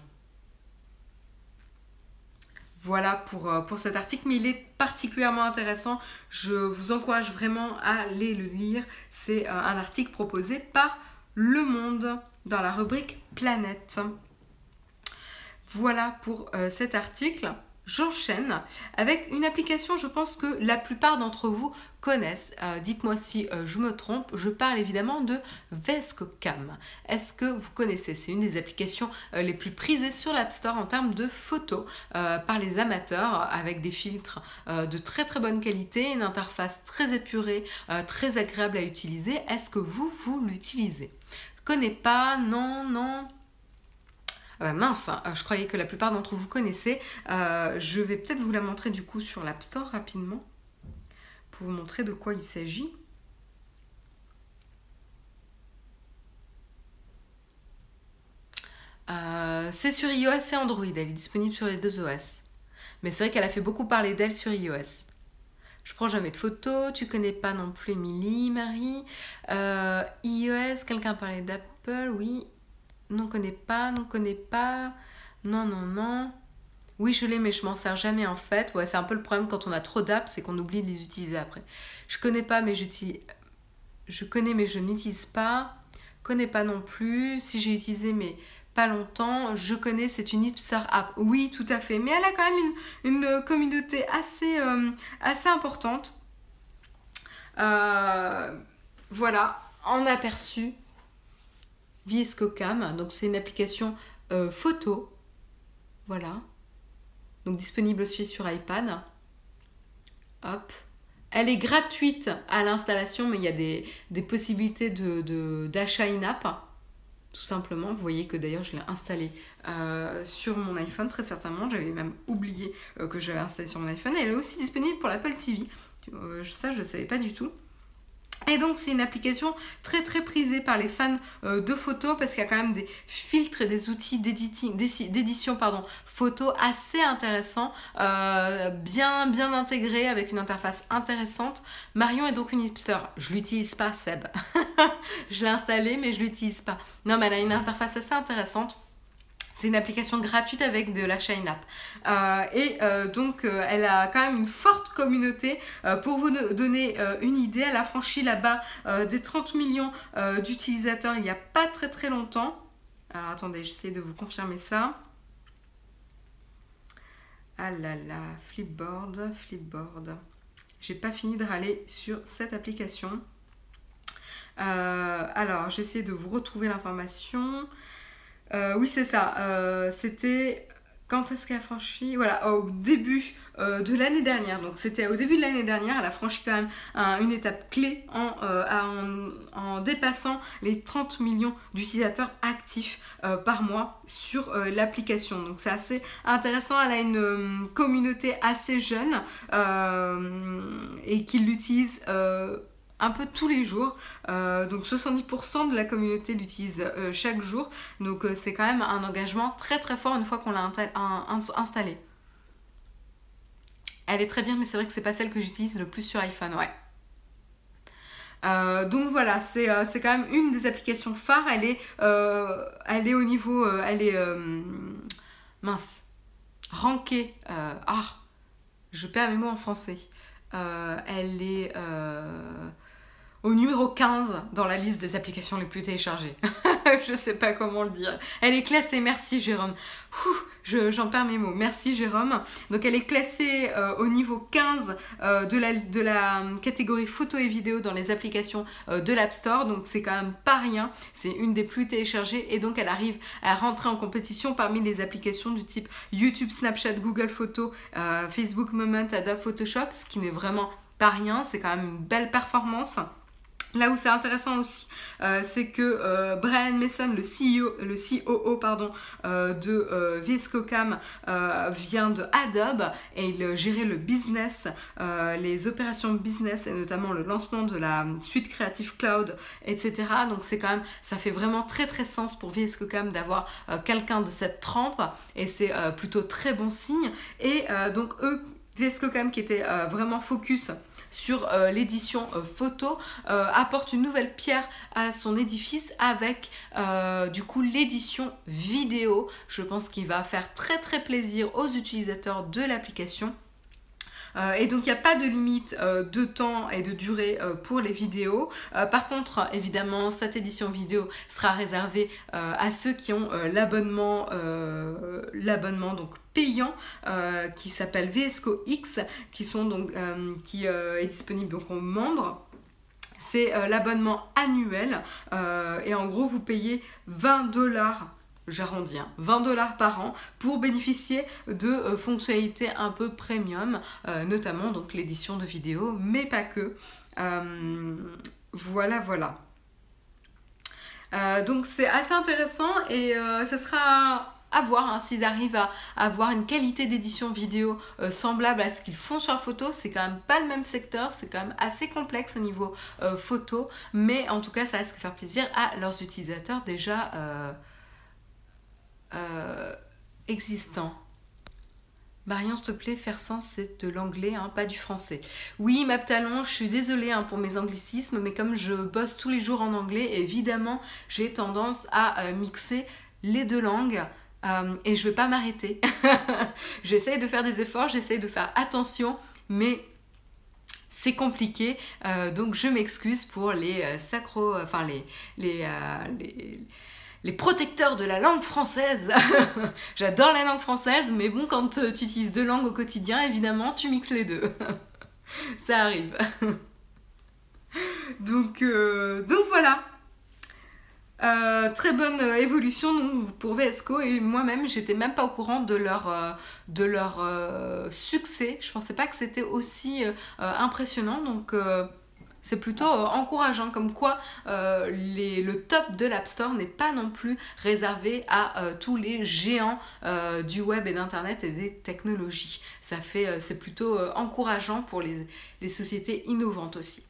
Voilà pour, euh, pour cet article, mais il est particulièrement intéressant. Je vous encourage vraiment à aller le lire. C'est euh, un article proposé par Le Monde dans la rubrique Planète. Voilà pour euh, cet article j'enchaîne avec une application, je pense que la plupart d'entre vous connaissent. Euh, dites-moi si euh, je me trompe. Je parle évidemment de Vescocam. Est-ce que vous connaissez? C'est une des applications euh, les plus prisées sur l'App Store en termes de photos par les amateurs avec des filtres de très très bonne qualité, une interface très épurée, très agréable à utiliser. Est-ce que vous, vous l'utilisez? Connais pas, non, non, ah bah mince, hein, je croyais que la plupart d'entre vous connaissaient. Euh, je vais peut-être vous la montrer du coup sur l'App Store rapidement pour vous montrer de quoi il s'agit. Euh, c'est sur iOS et Android, elle est disponible sur les deux OS. Mais c'est vrai qu'elle a fait beaucoup parler d'elle sur iOS. Je prends jamais de photos, tu connais pas non plus Emily, Marie. Euh, iOS, quelqu'un parlait d'Apple, oui non connais pas, non connais pas, non, non, non. Oui, je l'ai, mais je m'en sers jamais en fait. Ouais, c'est un peu le problème quand on a trop d'apps, c'est qu'on oublie de les utiliser après. Je connais pas, mais j'utilise. Je connais, mais je n'utilise pas. Connais pas non plus. Si j'ai utilisé, mais pas longtemps. Je connais, c'est une hipster app. Oui, tout à fait. Mais elle a quand même une, une communauté assez, euh, importante. Euh, voilà, en aperçu. Viscocam. Donc c'est une application euh, photo. Voilà. Donc disponible aussi sur iPad. Hop. Elle est gratuite à l'installation, mais il y a des, possibilités d'achat de, in-app. Tout simplement. Vous voyez que d'ailleurs je l'ai installée euh, sur mon iPhone, très certainement. J'avais même oublié euh, que j'avais installé sur mon iPhone. elle est aussi disponible pour l'Apple TV. ça, je ne savais pas du tout. Et donc c'est une application très très prisée par les fans euh, de photos parce qu'il y a quand même des filtres et des outils d'édition pardon photo assez intéressants, euh, bien bien intégrés avec une interface intéressante. Marion est donc une hipster. Je l'utilise pas Seb. (laughs) je l'ai installée mais je l'utilise pas. Non mais elle a une interface assez intéressante. C'est une application gratuite avec de la Shine App. Euh, et euh, donc, euh, elle a quand même une forte communauté. pour vous donner une idée, elle a franchi là-bas des 30 millions d'utilisateurs il n'y a pas très très longtemps. Alors attendez, j'essaie de vous confirmer ça. Ah là là, Flipboard, Flipboard. J'ai pas fini de râler sur cette application. alors, j'essaie de vous retrouver l'information. Euh, oui, c'est ça. Euh, c'était quand est-ce qu'elle a franchi? Voilà, au début euh, de l'année dernière. Donc c'était au début de l'année dernière, elle a franchi quand même une étape clé en, en, dépassant les 30 millions d'utilisateurs actifs par mois sur l'application. Donc c'est assez intéressant, elle a une communauté assez jeune et qui l'utilise un peu tous les jours. Euh, donc 70% de la communauté l'utilise euh, chaque jour. Donc euh, c'est quand même un engagement très très fort une fois qu'on l'a installé. Elle est très bien, mais c'est vrai que c'est pas celle que j'utilise le plus sur iPhone, ouais. donc voilà, c'est quand même une des applications phares. Elle est, elle est au niveau, elle est mince, rankée. ah, je perds mes mots en français. elle est au numéro 15 dans la liste des applications les plus téléchargées. (laughs) je sais pas comment le dire. Elle est classée, merci Jérôme. J'en perds mes mots. Merci Jérôme. Donc elle est classée euh, au niveau 15 euh, de, la, de la catégorie photo et vidéo dans les applications euh, de l'App Store. Donc c'est quand même pas rien. C'est une des plus téléchargées et donc elle arrive à rentrer en compétition parmi les applications du type YouTube, Snapchat, Google Photos, Facebook Moment, Adobe Photoshop, ce qui n'est vraiment pas rien. C'est quand même une belle performance. Là où c'est intéressant aussi, euh, c'est que euh, Brian Mason, le CEO, le COO euh, de VSCOCAM, vient de Adobe et il gérait le business, les opérations business et notamment le lancement de la suite Creative Cloud, etc. Donc c'est quand même, ça fait vraiment très très sens pour VSCOCAM d'avoir quelqu'un de cette trempe et c'est plutôt très bon signe. Et donc eux, VSCOCAM qui était vraiment focus sur euh, l'édition euh, photo euh, apporte une nouvelle pierre à son édifice avec du coup l'édition vidéo. Je pense qu'il va faire très très plaisir aux utilisateurs de l'application. Et donc il n'y a pas de limite de temps et de durée pour les vidéos. par contre, évidemment, cette édition vidéo sera réservée à ceux qui ont l'abonnement, l'abonnement donc payant euh, qui s'appelle VSCO X, qui, sont donc, euh, qui euh, est disponible donc aux membres. C'est l'abonnement annuel et en gros vous payez 20 dollars j'arrondis, 20 hein, dollars par an pour bénéficier de fonctionnalités un peu premium, notamment donc l'édition de vidéos, mais pas que. voilà, voilà. donc c'est assez intéressant et ce sera à voir hein, s'ils arrivent à, avoir une qualité d'édition vidéo euh, semblable à ce qu'ils font sur photo. C'est quand même pas le même secteur, c'est quand même assez complexe au niveau euh, photo, mais en tout cas, ça risque de faire plaisir à leurs utilisateurs déjà euh, existants. Marion, s'il te plaît, faire sens, c'est de l'anglais, hein, pas du français. Oui, Maptalon, je suis désolée hein, pour mes anglicismes, mais comme je bosse tous les jours en anglais, évidemment, j'ai tendance à mixer les deux langues. Euh, et je ne vais pas m'arrêter. (laughs) j'essaye de faire des efforts, j'essaye de faire attention, mais c'est compliqué. Euh, donc je m'excuse pour les euh, sacro, enfin les, les, les, protecteurs de la langue française. (laughs) J'adore la langue française, mais bon, quand tu utilises deux langues au quotidien, évidemment, tu mixes les deux. (laughs) Ça arrive. (laughs) donc, donc voilà. Euh, très bonne euh, évolution pour VSCO et moi-même j'étais même pas au courant de leur, euh, de leur succès. Je pensais pas que c'était aussi impressionnant donc c'est plutôt encourageant comme quoi le top de l'App Store n'est pas non plus réservé à tous les géants du web et d'internet et des technologies. Ça fait c'est plutôt encourageant pour les, les sociétés innovantes aussi.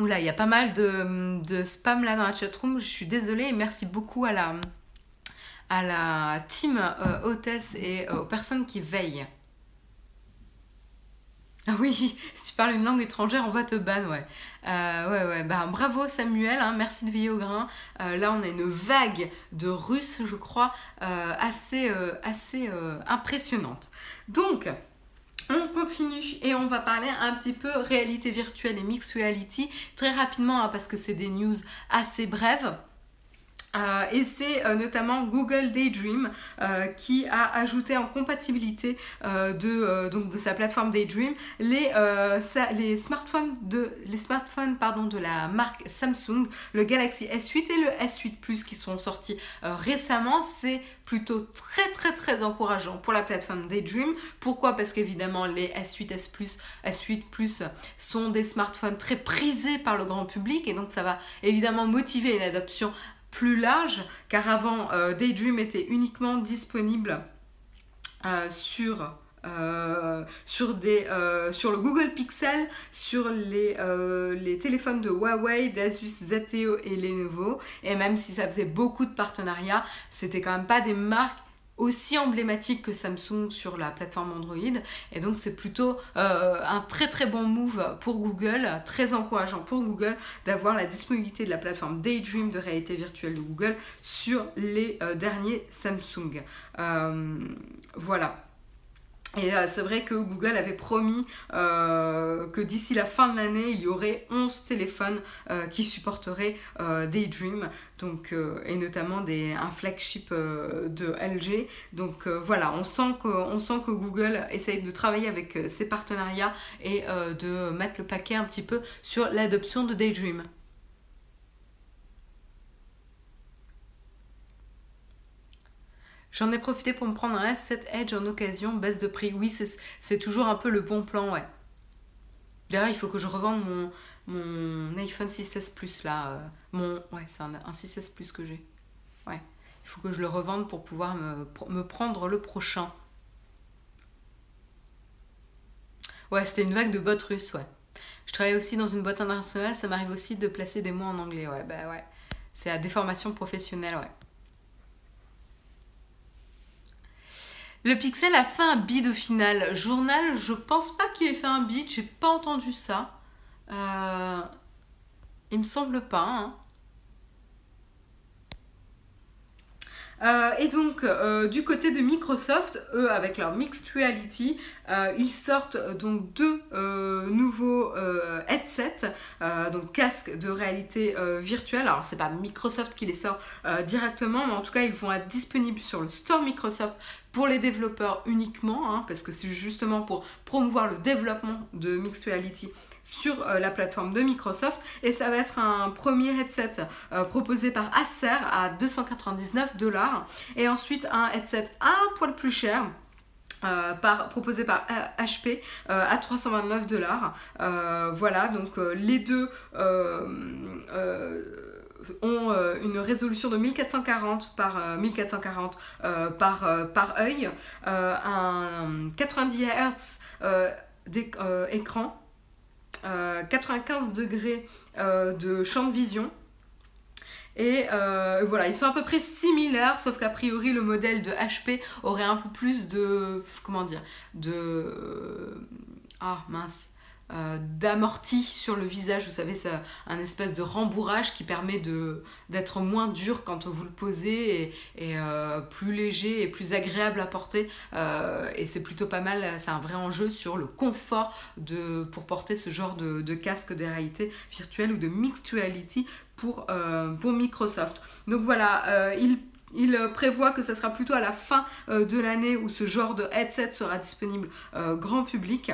Oula, il y a pas mal de, spam là dans la chatroom. Je suis désolée et merci beaucoup à la, à la team euh, hôtesse et euh, aux personnes qui veillent. Ah oui, (laughs) si tu parles une langue étrangère, on va te ban, ouais. Euh, ouais, ouais, bah, bravo Samuel, hein, merci de veiller au grain. là, on a une vague de Russes, je crois, assez, assez impressionnante. Donc, on continue et on va parler un petit peu réalité virtuelle et mixed reality très rapidement hein, parce que c'est des news assez brèves. Euh, et c'est euh, notamment Google Daydream euh, qui a ajouté en compatibilité de, sa plateforme Daydream les, smartphones, de, les smartphones de la marque Samsung, le Galaxy S8 et le S8 Plus qui sont sortis récemment. C'est plutôt très très très encourageant pour la plateforme Daydream. Pourquoi? Parce qu'évidemment les S8, S Plus, S8 Plus sont des smartphones très prisés par le grand public et donc ça va évidemment motiver une adoption plus large, car avant euh, Daydream était uniquement disponible euh, sur euh, sur, le Google Pixel, sur les, les téléphones de Huawei, d'Asus, ZTE et Lenovo. Et même si ça faisait beaucoup de partenariats, c'était quand même pas des marques aussi emblématique que Samsung sur la plateforme Android. Et donc c'est plutôt euh, un très très bon move pour Google, très encourageant pour Google d'avoir la disponibilité de la plateforme Daydream de réalité virtuelle de Google sur les euh, derniers Samsung. Euh, voilà. Et euh, c'est vrai que Google avait promis euh, que d'ici la fin de l'année, il y aurait 11 téléphones euh, qui supporteraient Daydream, donc, et notamment des, un flagship de LG. Donc voilà, on sent, on sent que Google essaye de travailler avec ses partenariats et de mettre le paquet un petit peu sur l'adoption de Daydream. J'en ai profité pour me prendre un S7 Edge en occasion, baisse de prix. Oui, c'est toujours un peu le bon plan, ouais. D'ailleurs, il faut que je revende mon, mon iPhone 6S Plus là. euh, mon, ouais, c'est un, un 6S Plus que j'ai. Ouais. Il faut que je le revende pour pouvoir me, me prendre le prochain. Ouais, c'était une vague de bots russes, ouais. Je travaille aussi dans une boîte internationale, ça m'arrive aussi de placer des mots en anglais, ouais, bah ouais. C'est à déformation professionnelle, ouais. Le Pixel a fait un bid au final. Journal, je pense pas qu'il ait fait un bid, j'ai pas entendu ça. Euh, il me semble pas. hein. Euh, et donc, euh, du côté de Microsoft, eux, avec leur Mixed Reality, euh, ils sortent donc deux nouveaux headsets, donc casques de réalité virtuelle. Alors, c'est pas Microsoft qui les sort directement, mais en tout cas, ils vont être disponibles sur le store Microsoft pour les développeurs uniquement, hein, parce que c'est justement pour promouvoir le développement de Mixed Reality sur euh, la plateforme de Microsoft et ça va être un premier headset euh, proposé par Acer à 299 dollars et ensuite un headset un poil plus cher euh, par, proposé par HP euh, à 329 dollars. voilà, donc les deux ont une résolution de 1440 par euh, 1440 euh, par, par œil, un 90 Hz euh, d'éc- euh, écran, euh, 95 degrés euh, de champ de vision. Et euh, voilà, ils sont à peu près similaires, sauf qu'a priori le modèle de HP aurait un peu plus de. Comment dire De. Ah mince. Euh, d'amorti sur le visage, vous savez, c'est un espèce de rembourrage qui permet d'être moins dur quand vous le posez et, euh, plus léger et plus agréable à porter. Euh, et c'est plutôt pas mal, c'est un vrai enjeu sur le confort de, pour porter ce genre de, casque de réalité virtuelle ou de mixed reality pour, Microsoft. Donc voilà, il prévoit que ce sera plutôt à la fin de l'année où ce genre de headset sera disponible grand public.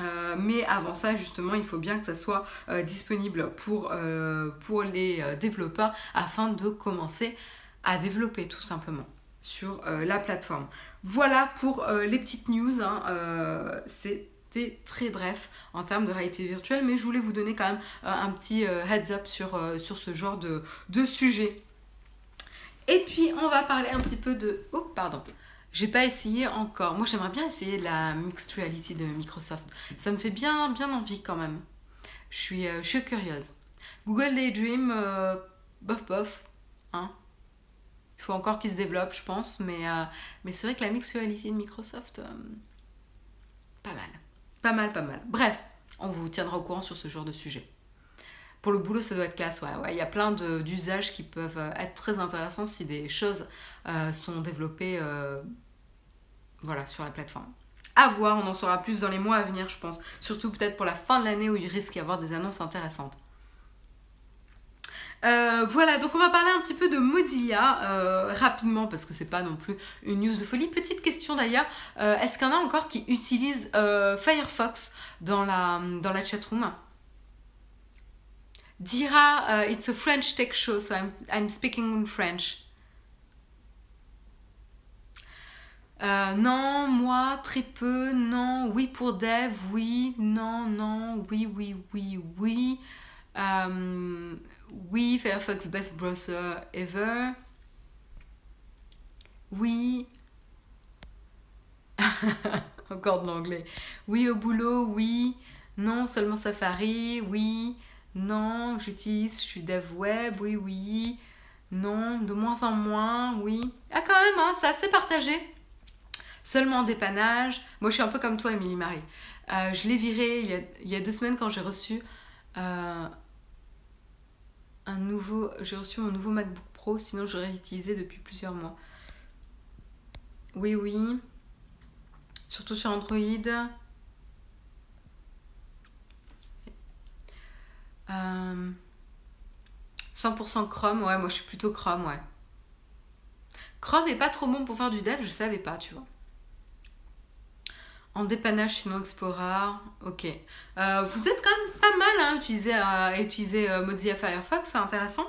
Euh, mais avant ça, justement, il faut bien que ça soit euh, disponible pour, euh, pour les développeurs afin de commencer à développer tout simplement sur la plateforme. Voilà pour les petites news. hein. C'était très bref en termes de réalité virtuelle, mais je voulais vous donner quand même un petit heads up sur, sur ce genre de, de sujet. Et puis, on va parler un petit peu de... Oh, pardon. J'ai pas essayé encore. Moi, j'aimerais bien essayer la mixed reality de Microsoft. Ça me fait bien, bien envie quand même. Je suis, euh, je suis curieuse. Google Daydream, euh, bof bof. Hein. Il faut encore qu'il se développe, je pense. Mais, euh, mais c'est vrai que la mixed reality de Microsoft, euh, pas mal. Pas mal, pas mal. Bref, on vous tiendra au courant sur ce genre de sujet. Pour le boulot, ça doit être classe, ouais. ouais. Il y a plein d'usages qui peuvent être très intéressants si des choses sont développées voilà, sur la plateforme. À voir, on en saura plus dans les mois à venir, je pense. Surtout peut-être pour la fin de l'année où il risque d'y avoir des annonces intéressantes. Euh, voilà, donc on va parler un petit peu de Mozilla euh, rapidement parce que c'est pas non plus une news de folie. Petite question d'ailleurs, euh, est-ce qu'il y en a encore qui utilisent Firefox dans la, dans la chatroom? Dira, it's a French tech show, so I'm, I'm speaking in French. Euh, non, moi, très peu, non, oui pour Dev, oui, non, non, oui, oui, oui, oui. Euh, oui, Firefox best browser ever. Oui. (laughs) Encore de l'anglais. Oui au boulot, oui. Non, seulement Safari, oui. Non, j'utilise, je suis dev web, oui, oui. Non, de moins en moins, oui. Ah, quand même, hein, c'est partagé. Seulement en dépannage. Moi, je suis un peu comme toi, Émilie Marie. Euh, je l'ai viré il y, a, deux semaines quand j'ai reçu euh, un nouveau. J'ai reçu mon nouveau MacBook Pro, sinon j'aurais utilisé depuis plusieurs mois. Oui, oui. Surtout sur Android. Euh, 100% Chrome, ouais, moi je suis plutôt Chrome, ouais. Chrome est pas trop bon pour faire du dev, je savais pas, tu vois. En dépannage, sinon Explorer, ok. Euh, vous êtes quand même pas mal hein, à utiliser, à utiliser euh, Mozilla Firefox, c'est intéressant.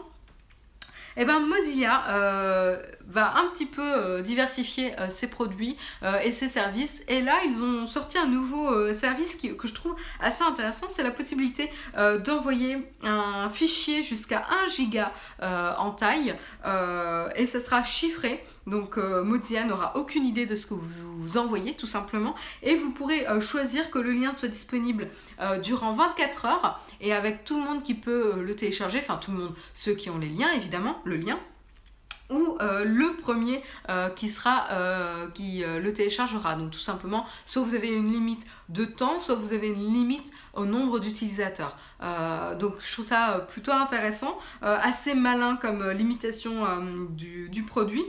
Et ben Mozilla, euh, va un petit peu diversifier ses produits et ses services. Et là, ils ont sorti un nouveau service que je trouve assez intéressant. C'est la possibilité d'envoyer un fichier jusqu'à 1 giga en taille et ça sera chiffré. Donc euh, Mozilla n'aura aucune idée de ce que vous, envoyez tout simplement et vous pourrez euh, choisir que le lien soit disponible euh, durant 24 heures et avec tout le monde qui peut le télécharger, enfin tout le monde, ceux qui ont les liens évidemment, le lien ou le premier qui sera qui le téléchargera. Donc tout simplement, soit vous avez une limite de temps, soit vous avez une limite au nombre d'utilisateurs. donc je trouve ça plutôt intéressant, assez malin comme limitation du, produit.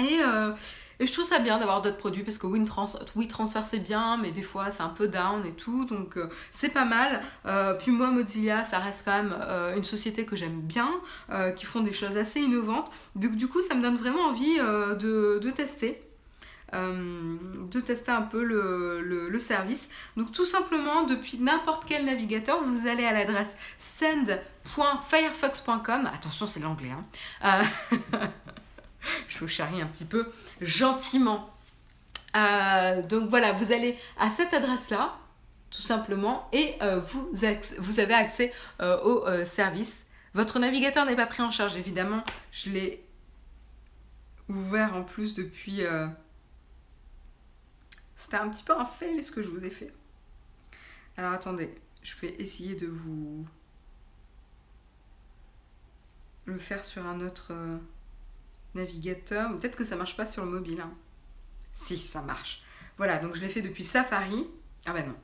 Euh, et, je trouve ça bien d'avoir d'autres produits parce que WeTransfer c'est bien, mais des fois c'est un peu down et tout, donc euh, c'est pas mal. Euh, puis moi, Mozilla, ça reste quand même une société que j'aime bien, qui font des choses assez innovantes. Donc du coup, ça me donne vraiment envie de, tester. de tester un peu le, le, service. Donc tout simplement, depuis n'importe quel navigateur, vous allez à l'adresse send.firefox.com. Attention, c'est l'anglais. Hein. (laughs) (laughs) je vous charrie un petit peu gentiment. Euh, donc voilà, vous allez à cette adresse-là, tout simplement, et euh, vous, avez accès euh, au service. Votre navigateur n'est pas pris en charge, évidemment. Je l'ai ouvert en plus depuis... C'était un petit peu un fail ce que je vous ai fait. Alors attendez, je vais essayer de vous le faire sur un autre navigateur. Peut-être que ça marche pas sur le mobile. Hein. Si, ça marche. Voilà, donc je l'ai fait depuis Safari. Ah ben non.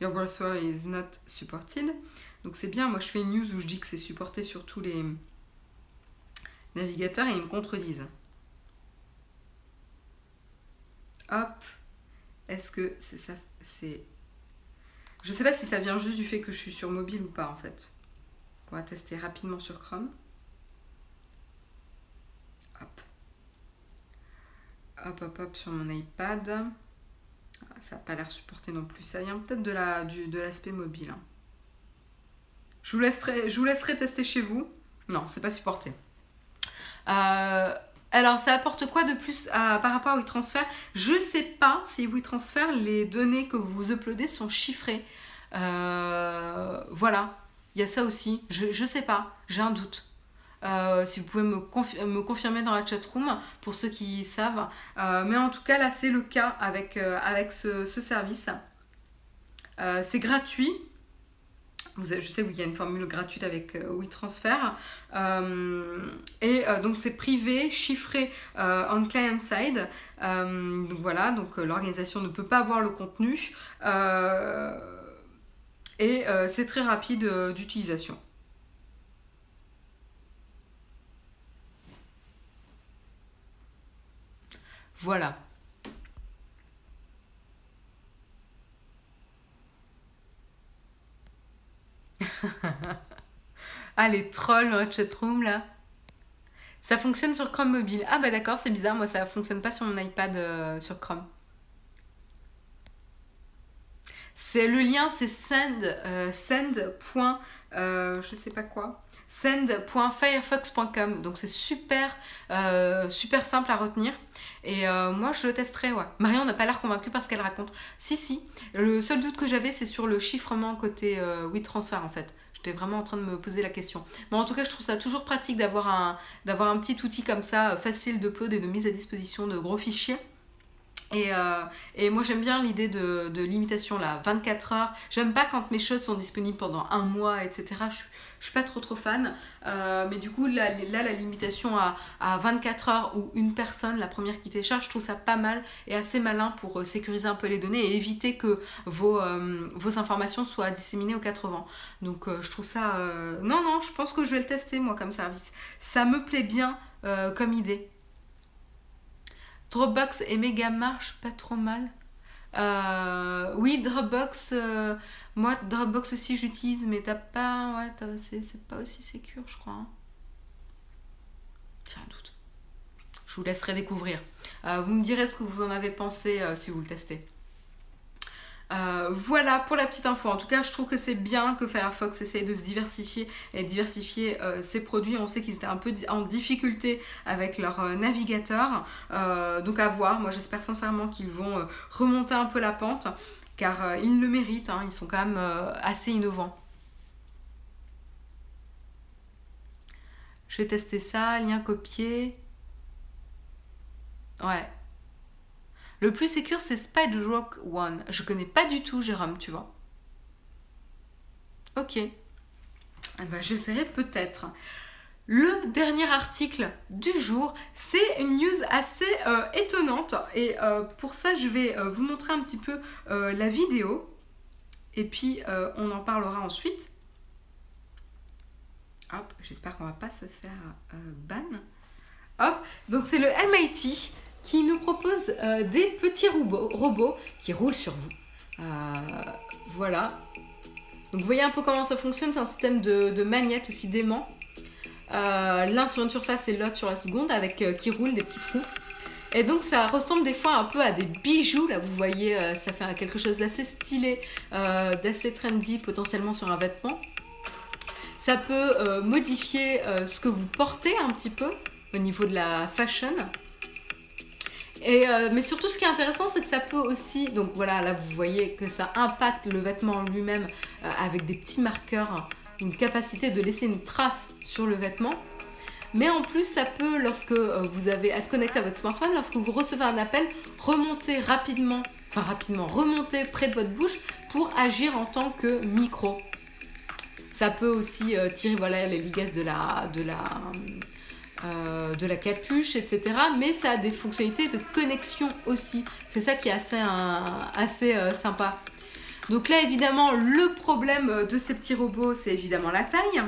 Your browser is not supported. Donc c'est bien, moi je fais une news où je dis que c'est supporté sur tous les navigateurs et ils me contredisent. Hop. Est-ce que c'est ça C'est. Je sais pas si ça vient juste du fait que je suis sur mobile ou pas en fait. On va tester rapidement sur Chrome. Hop hop hop sur mon iPad. Ça n'a pas l'air supporté non plus. Ça vient peut-être de, la, de l'aspect mobile. Hein. Je, vous laisserai, tester chez vous. Non, c'est pas supporté. Euh, alors, ça apporte quoi de plus par rapport à WeTransfer? Je sais pas si WeTransfer, les données que vous uploadez sont chiffrées. Euh, voilà, il y a ça aussi. Je, je sais pas, j'ai un doute. Euh, si vous pouvez me, me, confirmer dans la chat room pour ceux qui savent. Euh, mais en tout cas, là, c'est le cas avec, euh, avec ce, service. c'est gratuit. Vous je sais qu'il y a une formule gratuite avec WeTransfer. et donc, c'est privé, chiffré on client side. donc voilà, donc l'organisation ne peut pas voir le contenu. et c'est très rapide d'utilisation. Voilà. (laughs) ah, les trolls dans la chatroom là. Ça fonctionne sur Chrome mobile. Ah bah d'accord, c'est bizarre, moi ça fonctionne pas sur mon iPad euh, sur Chrome. C'est le lien, c'est send, euh, send. Euh, je sais pas quoi send.firefox.com. Donc c'est super, euh, super simple à retenir. Et euh, moi je le testerai, ouais. Marion n'a pas l'air convaincue parce qu'elle raconte. Si, si. Le seul doute que j'avais, c'est sur le chiffrement côté euh, WeTransfer en fait. J'étais vraiment en train de me poser la question. Mais en tout cas, je trouve ça toujours pratique d'avoir un, petit outil comme ça, facile d'upload et de mise à disposition de gros fichiers. Et, euh, et, moi j'aime bien l'idée de, de, limitation là, 24 heures. J'aime pas quand mes choses sont disponibles pendant un mois, etc. Je, je suis pas trop trop fan. Euh, mais du coup là, là la limitation à, à, 24 heures ou une personne, la première qui télécharge, je trouve ça pas mal et assez malin pour euh, sécuriser un peu les données et éviter que vos, vos informations soient disséminées aux 80. Donc je trouve ça... Non, non, je pense que je vais le tester moi comme service. Ça me plaît bien comme idée. Dropbox et Megamarch, pas trop mal. Euh, oui, Dropbox, euh, moi Dropbox aussi j'utilise, mais t'as pas, ouais, c'est pas aussi sécure, je crois. Hein. J'ai un doute. Je vous laisserai découvrir. Euh, vous me direz ce que vous en avez pensé si vous le testez. Euh, voilà pour la petite info. En tout cas, je trouve que c'est bien que Firefox essaye de se diversifier et diversifier euh, ses produits. On sait qu'ils étaient un peu en difficulté avec leur euh, navigateur. donc à voir. Moi, j'espère sincèrement qu'ils vont remonter un peu la pente car ils le méritent. Hein. Ils sont quand même assez innovants. Je vais tester ça. Lien copié. Ouais. Le plus sécur, c'est Rock One. Je connais pas du tout, Jérôme, tu vois. Ok. Eh ben, J'essaierai peut-être. Le dernier article du jour, c'est une news assez euh, étonnante. Et euh, pour ça, je vais euh, vous montrer un petit peu la vidéo. Et puis, on en parlera ensuite. Hop, j'espère qu'on va pas se faire ban. Hop, donc c'est le MIT qui nous propose euh, des petits robots, qui roulent sur vous. Euh, voilà. Donc vous voyez un peu comment ça fonctionne, c'est un système de, de aussi d'aimants. Euh, l'un sur une surface et l'autre sur la seconde, avec qui roulent des petits trous. Et donc ça ressemble des fois un peu à des bijoux, là vous voyez, ça fait quelque chose d'assez stylé, d'assez trendy potentiellement sur un vêtement. Ça peut modifier ce que vous portez un petit peu au niveau de la fashion. Euh, mais surtout, ce qui est intéressant, c'est que ça peut aussi. Donc voilà, là vous voyez que ça impacte le vêtement lui-même euh, avec des petits marqueurs, une capacité de laisser une trace sur le vêtement. Mais en plus, ça peut, lorsque euh, vous avez être connecté à votre smartphone, lorsque vous recevez un appel, remonter rapidement, enfin rapidement, remonter près de votre bouche pour agir en tant que micro. Ça peut aussi tirer voilà, les ligasses de la, de la, euh, de la capuche, etc. Mais ça a des fonctionnalités de connexion aussi. C'est ça qui est assez, assez euh, sympa. Donc là, évidemment, le problème de ces petits robots, c'est évidemment la taille.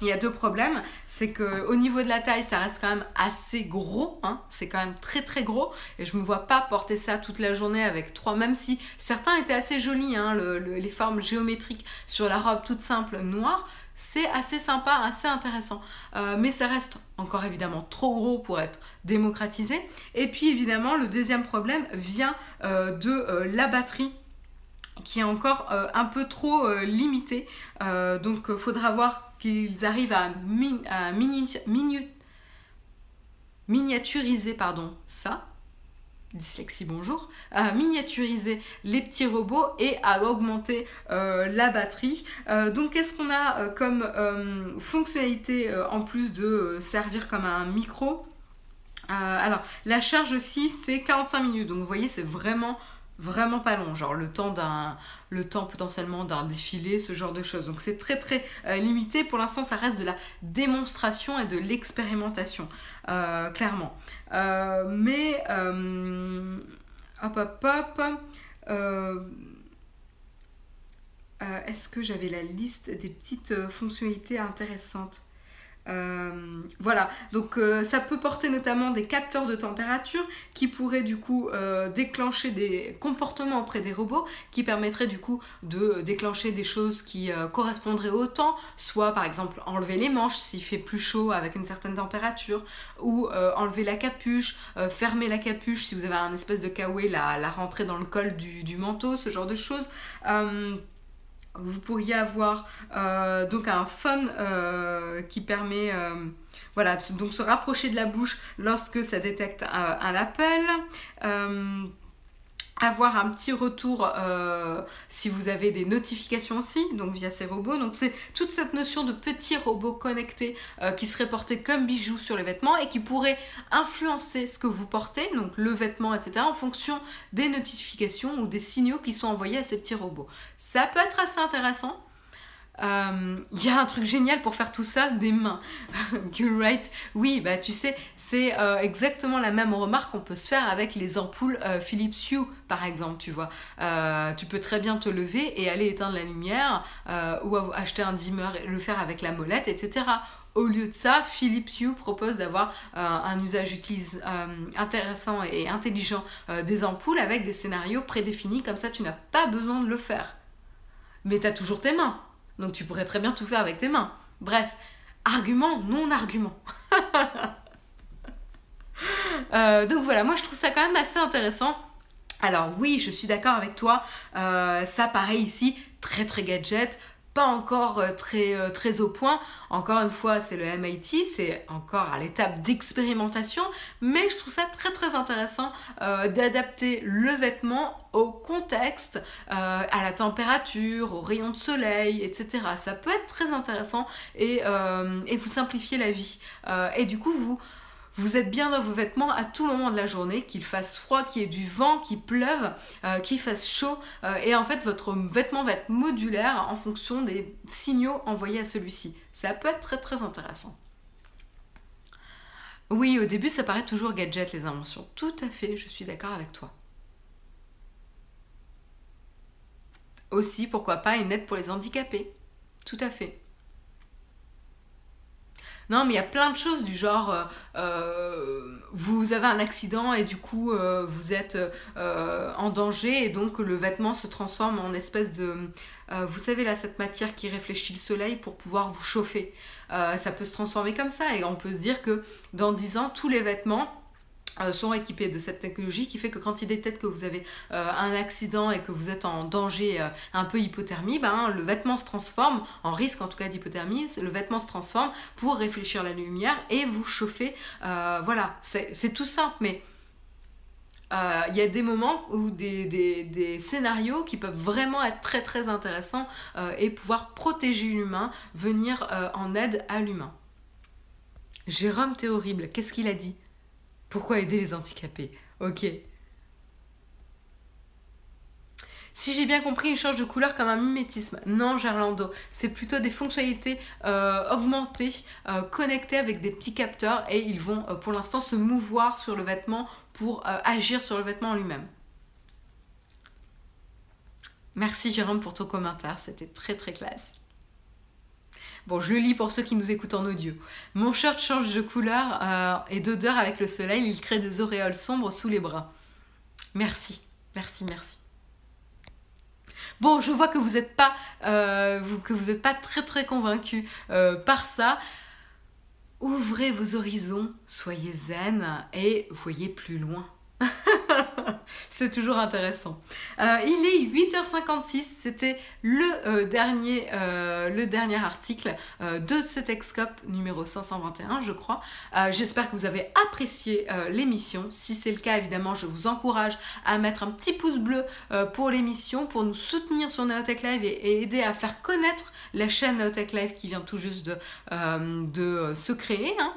Il y a deux problèmes, c'est que au niveau de la taille, ça reste quand même assez gros, hein. c'est quand même très très gros, et je me vois pas porter ça toute la journée avec trois, même si certains étaient assez jolis, hein, les formes géométriques sur la robe toute simple noire, c'est assez sympa, assez intéressant. Euh, mais ça reste encore évidemment trop gros pour être démocratisé. Et puis évidemment, le deuxième problème vient euh, de euh, la batterie qui est encore un peu trop limitée. donc il faudra voir qu'ils arrivent à, miniaturiser pardon, ça dyslexie bonjour, à miniaturiser les petits robots et à augmenter euh, la batterie. Euh, donc qu'est-ce qu'on a euh, comme fonctionnalité en plus de servir comme un micro? Alors, la charge aussi, c'est 45 minutes. Donc, vous voyez, c'est vraiment vraiment pas long, genre le temps d'un le temps potentiellement d'un défilé, ce genre de choses. Donc c'est très très euh, limité. Pour l'instant, ça reste de la démonstration et de l'expérimentation, euh, clairement. Euh, mais hop hop hop. Est-ce que j'avais la liste des petites fonctionnalités intéressantes? Euh, voilà, donc euh, ça peut porter notamment des capteurs de température qui pourraient du coup euh, déclencher des comportements auprès des robots qui permettraient du coup de déclencher des choses qui correspondraient au temps, soit par exemple enlever les manches s'il fait plus chaud avec une certaine température, ou enlever la capuche, fermer la capuche si vous avez un espèce de kawé, la, la rentrer dans le col du manteau, ce genre de choses vous pourriez avoir euh, donc un phone euh, qui permet euh, voilà donc se rapprocher de la bouche lorsque ça détecte un appel avoir un petit retour euh, si vous avez des notifications aussi, donc via ces robots. Donc c'est toute cette notion de petits robots connectés euh, qui seraient portés comme bijoux sur les vêtements et qui pourraient influencer ce que vous portez, donc le vêtement, etc., en fonction des notifications ou des signaux qui sont envoyés à ces petits robots. Ça peut être assez intéressant. Il euh, y a un truc génial pour faire tout ça des mains. (laughs) Oui, bah tu sais, c'est euh, exactement la même remarque qu'on peut se faire avec les ampoules euh, Philips Hue, par exemple, tu vois. tu peux très bien te lever et aller éteindre la lumière ou acheter un dimmer et le faire avec la molette, etc. Au lieu de ça, Philips Hue propose d'avoir un usage intéressant et intelligent des ampoules avec des scénarios prédéfinis, comme ça tu n'as pas besoin de le faire. Mais tu as toujours tes mains. Donc tu pourrais très bien tout faire avec tes mains. Bref, argument, non-argument. (laughs) Euh, donc voilà, moi je trouve ça quand même assez intéressant. Alors oui, je suis d'accord avec toi, ça pareil ici, très très gadget, pas encore euh, très, euh, très au point. Encore une fois, c'est le MIT, c'est encore à l'étape d'expérimentation, mais je trouve ça très très intéressant euh, d'adapter le vêtement au contexte, à la température, au rayon de soleil, etc. Ça peut être très intéressant et, et vous simplifier la vie. et du coup, vous vous êtes bien dans vos vêtements à tout moment de la journée, qu'il fasse froid, qu'il y ait du vent, qu'il pleuve, euh, qu'il fasse chaud. Euh, et en fait, votre vêtement va être modulaire en fonction des signaux envoyés à celui-ci. Ça peut être très très intéressant. Oui, au début, ça paraît toujours gadget les inventions. Tout à fait, je suis d'accord avec toi. Aussi, pourquoi pas une aide pour les handicapés. Tout à fait. Non, mais il y a plein de choses du genre, euh, euh, vous avez un accident et du coup euh, vous êtes en danger et donc le vêtement se transforme en espèce de... vous savez là, cette matière qui réfléchit le soleil pour pouvoir vous chauffer. ça peut se transformer comme ça et on peut se dire que dans 10 ans, tous les vêtements sont équipés de cette technologie qui fait que quand il détecte que vous avez euh, un accident et que vous êtes en danger euh, un peu hypothermie, ben, le vêtement se transforme, en risque en tout cas d'hypothermie, le vêtement se transforme pour réfléchir la lumière et vous chauffer. voilà, c'est tout simple, mais il y a des moments ou des, des, scénarios qui peuvent vraiment être très très intéressants et pouvoir protéger l'humain, venir en aide à l'humain. Jérôme, t'es horrible, qu'est-ce qu'il a dit? Pourquoi aider les handicapés? Ok. Si j'ai bien compris, il change de couleur comme un mimétisme. Non, Gerlando, c'est plutôt des fonctionnalités euh, augmentées, euh, connectées avec des petits capteurs et ils vont euh, pour l'instant se mouvoir sur le vêtement pour agir sur le vêtement en lui-même. Merci Jérôme pour ton commentaire, c'était très très classe. Bon, je le lis pour ceux qui nous écoutent en audio. Mon shirt change de couleur euh, et d'odeur avec le soleil. Il crée des auréoles sombres sous les bras. Merci, merci, merci. Bon, je vois que vous n'êtes pas, euh, que vous pas très très convaincu euh, par ça. Ouvrez vos horizons, soyez zen et voyez plus loin. (laughs) c'est toujours intéressant. Euh, il est 8h56, c'était le, euh, dernier, euh, le dernier article de ce Texcope numéro 521, je crois. J'espère que vous avez apprécié l'émission. Si c'est le cas, évidemment, je vous encourage à mettre un petit pouce bleu pour l'émission, pour nous soutenir sur Neotech Live et, aider à faire connaître la chaîne Neotech Live qui vient tout juste de, de se créer. Hein.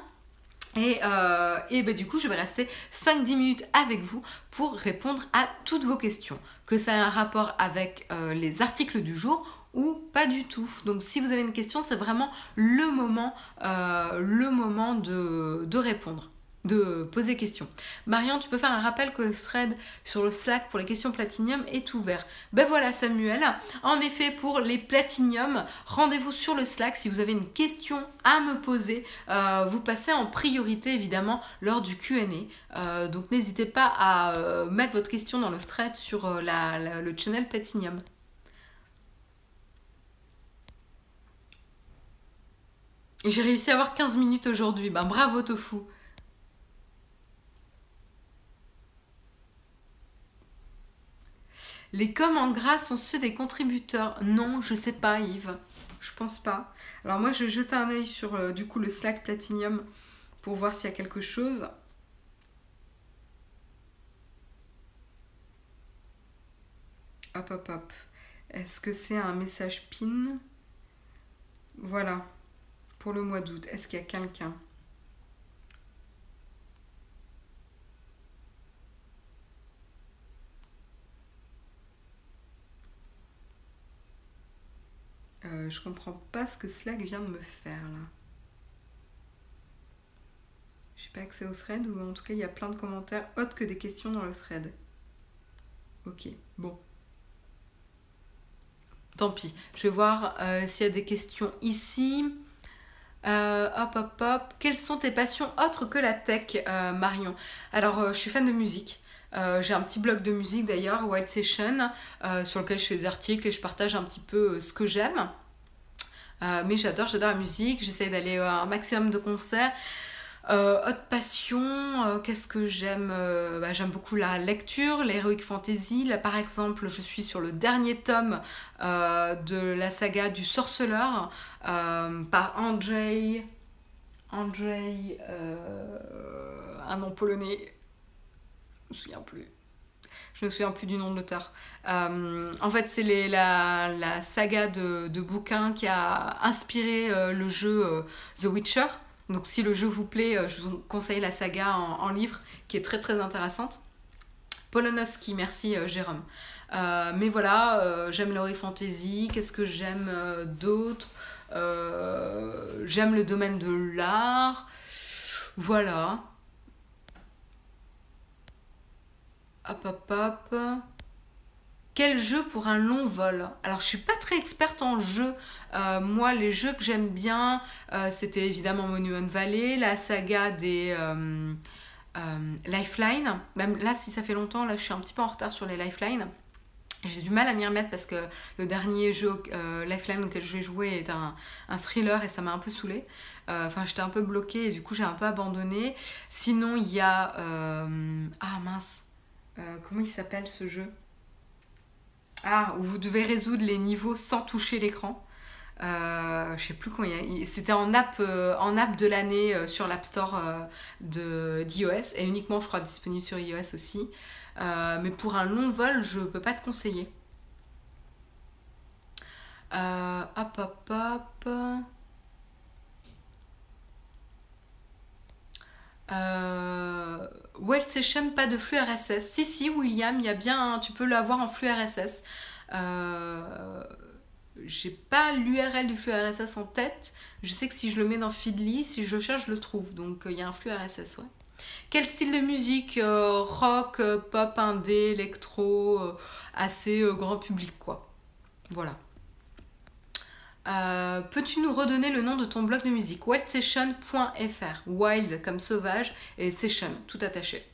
Et, euh, bah, du coup, je vais rester 5-10 minutes avec vous pour répondre à toutes vos questions. Que ça ait un rapport avec euh, les articles du jour ou pas du tout. Donc si vous avez une question, c'est vraiment le moment, euh, le moment de répondre de poser question. Marion, tu peux faire un rappel que le thread sur le Slack pour les questions platinium est ouvert. Ben voilà Samuel. En effet, pour les platinium, rendez-vous sur le Slack si vous avez une question à me poser. Euh, vous passez en priorité évidemment lors du Q&A. Euh, donc n'hésitez pas à euh, mettre votre question dans le thread sur le channel platinium. J'ai réussi à avoir 15 minutes aujourd'hui. Ben bravo Tofu. Les coms en gras sont ceux des contributeurs. Non, je sais pas, Yves. Je pense pas. Alors moi, je vais jeter un œil sur euh, du coup le Slack Platinum pour voir s'il y a quelque chose. Hop, hop, hop. Est-ce que c'est un message PIN? Voilà. Pour le mois d'août. Est-ce qu'il y a quelqu'un? Euh, je comprends pas ce que Slack vient de me faire là. J'ai pas accès au thread ou en tout cas il y a plein de commentaires autres que des questions dans le thread. Ok, bon. Tant pis. Je vais voir euh, s'il y a des questions ici. Euh, hop, hop, hop. Quelles sont tes passions autres que la tech, Marion? Alors, je suis fan de musique. j'ai un petit blog de musique d'ailleurs, Wild Session, sur lequel je fais des articles et je partage un petit peu ce que j'aime. Euh, mais j'adore, j'adore la musique, j'essaie d'aller à un maximum de concerts. Euh, autre passion, euh, qu'est-ce que j'aime euh, bah, J'aime beaucoup la lecture, l'heroic fantasy. Là, par exemple, je suis sur le dernier tome de la saga du sorceleur par Andrzej. Andrzej. un nom polonais. Je me souviens plus. Je me souviens plus du nom de l'auteur. en fait, c'est la, saga de, bouquins qui a inspiré le jeu The Witcher. Donc si le jeu vous plaît, euh, je vous conseille la saga en, livre qui est très très intéressante. Polonoski, merci euh, Jérôme. Euh, mais voilà, j'aime l'horror fantasy. Qu'est-ce que j'aime d'autre? J'aime le domaine de l'art. Voilà. Hop hop hop. Quel jeu pour un long vol? Alors, je suis pas très experte en jeu. Euh, moi, les jeux que j'aime bien, euh, c'était évidemment Monument Valley, la saga des euh, Lifeline. Même là, si ça fait longtemps, là, je suis un petit peu en retard sur les Lifeline. J'ai du mal à m'y remettre parce que le dernier jeu Lifeline auquel j'ai joué est un, un, thriller et ça m'a un peu saoulé. Enfin, j'étais un peu bloquée et du coup, j'ai un peu abandonné. Sinon, il y a. Ah mince, comment il s'appelle ce jeu? Ah, où vous devez résoudre les niveaux sans toucher l'écran. Euh, je sais plus a. C'était en app, euh, en app de l'année euh, sur l'App Store de d'iOS et uniquement, je crois, disponible sur iOS aussi. mais pour un long vol, je peux pas te conseiller. hop, hop, hop. Euh, Session, pas de flux RSS. Si, si, William, il y a bien, tu peux l'avoir en flux RSS. Euh, j'ai pas l'URL du flux RSS en tête. Je sais que si je le mets dans Feedly, si je cherche, je le trouve. Donc euh, il y a un flux RSS, ouais. Quel style de musique euh, Rock, pop, indé, électro, assez grand public, quoi. Voilà. Euh, peux-tu nous redonner le nom de ton blog de musique? wildsession.fr Wild comme sauvage et session, tout attaché.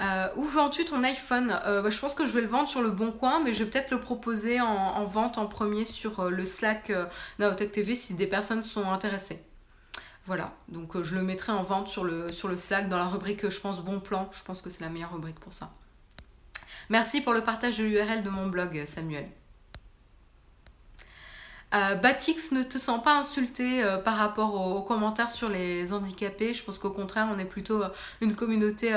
Euh, où vends-tu ton iPhone? Euh, bah, Je pense que je vais le vendre sur le bon coin, mais je vais peut-être le proposer en, vente en premier sur le Slack Naotech TV si des personnes sont intéressées. Voilà, donc je le mettrai en vente sur le, sur le Slack dans la rubrique, je pense, bon plan. Je pense que c'est la meilleure rubrique pour ça. Merci pour le partage de l'URL de mon blog, Samuel. Euh, Batix ne te sent pas insulté euh, par rapport aux, commentaires sur les handicapés. Je pense qu'au contraire, on est plutôt euh, une communauté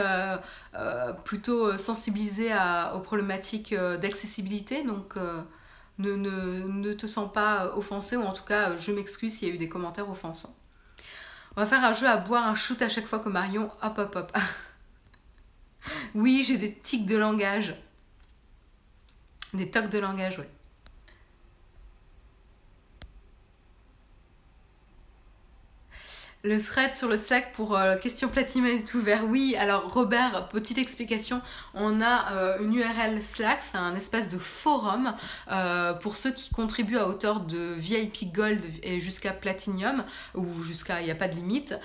plutôt sensibilisée aux problématiques d'accessibilité. Donc ne, ne, te sens pas offensé, ou en tout cas, je m'excuse s'il y a eu des commentaires offensants. On va faire un jeu à boire un shoot à chaque fois que Marion hop hop hop. (laughs) oui, j'ai des tics de langage. Des tocs de langage, ouais. Le thread sur le Slack pour euh, question platinum est ouvert. Oui, alors Robert, petite explication, on a euh, une URL Slack, c'est un espace de forum euh, pour ceux qui contribuent à hauteur de VIP Gold et jusqu'à Platinum, ou jusqu'à, il n'y a pas de limite.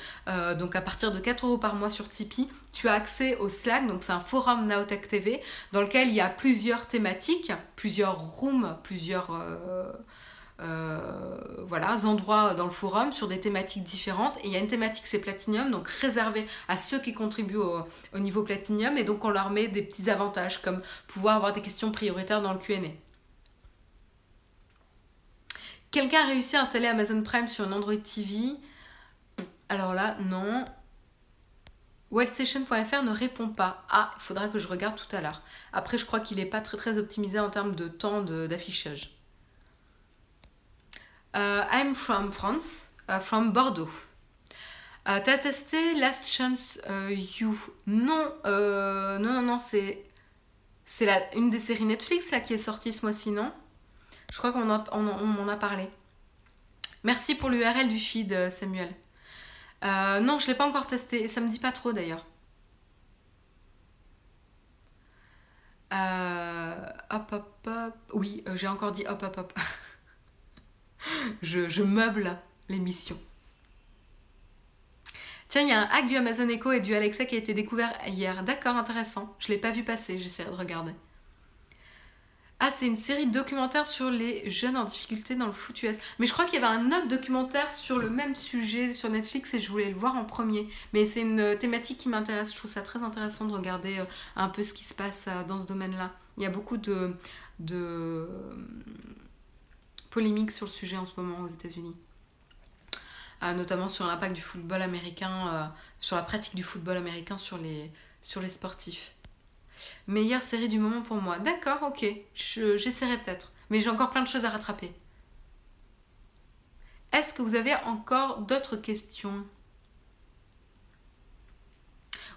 donc à partir de 4 euros par mois sur Tipeee, tu as accès au Slack, donc c'est un forum Naotech TV, dans lequel il y a plusieurs thématiques, plusieurs rooms, plusieurs euh, voilà, endroits dans le forum sur des thématiques différentes. Et il y a une thématique, c'est Platinum, donc réservé à ceux qui contribuent au, niveau Platinum. Et donc on leur met des petits avantages comme pouvoir avoir des questions prioritaires dans le QA. Quelqu'un a réussi à installer Amazon Prime sur une Android TV Alors là, non. WorldStation.fr ne répond pas. Ah, il faudra que je regarde tout à l'heure. Après, je crois qu'il n'est pas très optimisé en termes de temps d'affichage. Uh, I'm from France, uh, from Bordeaux. Uh, T'as testé Last Chance You? Non, euh, non, non, c'est une des séries Netflix qui est sortie ce mois-ci, non? Je crois qu'on m'en a parlé. Merci pour l'URL du feed, euh, Samuel. Euh, non, je l'ai pas encore testé et ça me dit pas trop d'ailleurs. hop, hop, hop. Oui, j'ai encore dit hop, hop, hop. (laughs) je, meuble l'émission. Tiens, il y a un hack du Amazon Echo et du Alexa qui a été découvert hier. D'accord, intéressant. Je ne l'ai pas vu passer, j'essaierai de regarder. Ah, c'est une série de documentaires sur les jeunes en difficulté dans le foot US. Mais je crois qu'il y avait un autre documentaire sur le même sujet sur Netflix et je voulais le voir en premier. Mais c'est une thématique qui m'intéresse. Je trouve ça très intéressant de regarder euh, un peu ce qui se passe euh, dans ce domaine-là. Il y a beaucoup de, de polémiques sur le sujet en ce moment aux États-Unis. notamment sur l'impact du football américain, sur la pratique du football américain sur les, sur les sportifs. Meilleure série du moment pour moi. D'accord, ok. J'essaierai peut-être. Mais j'ai encore plein de choses à rattraper. Est-ce que vous avez encore d'autres questions?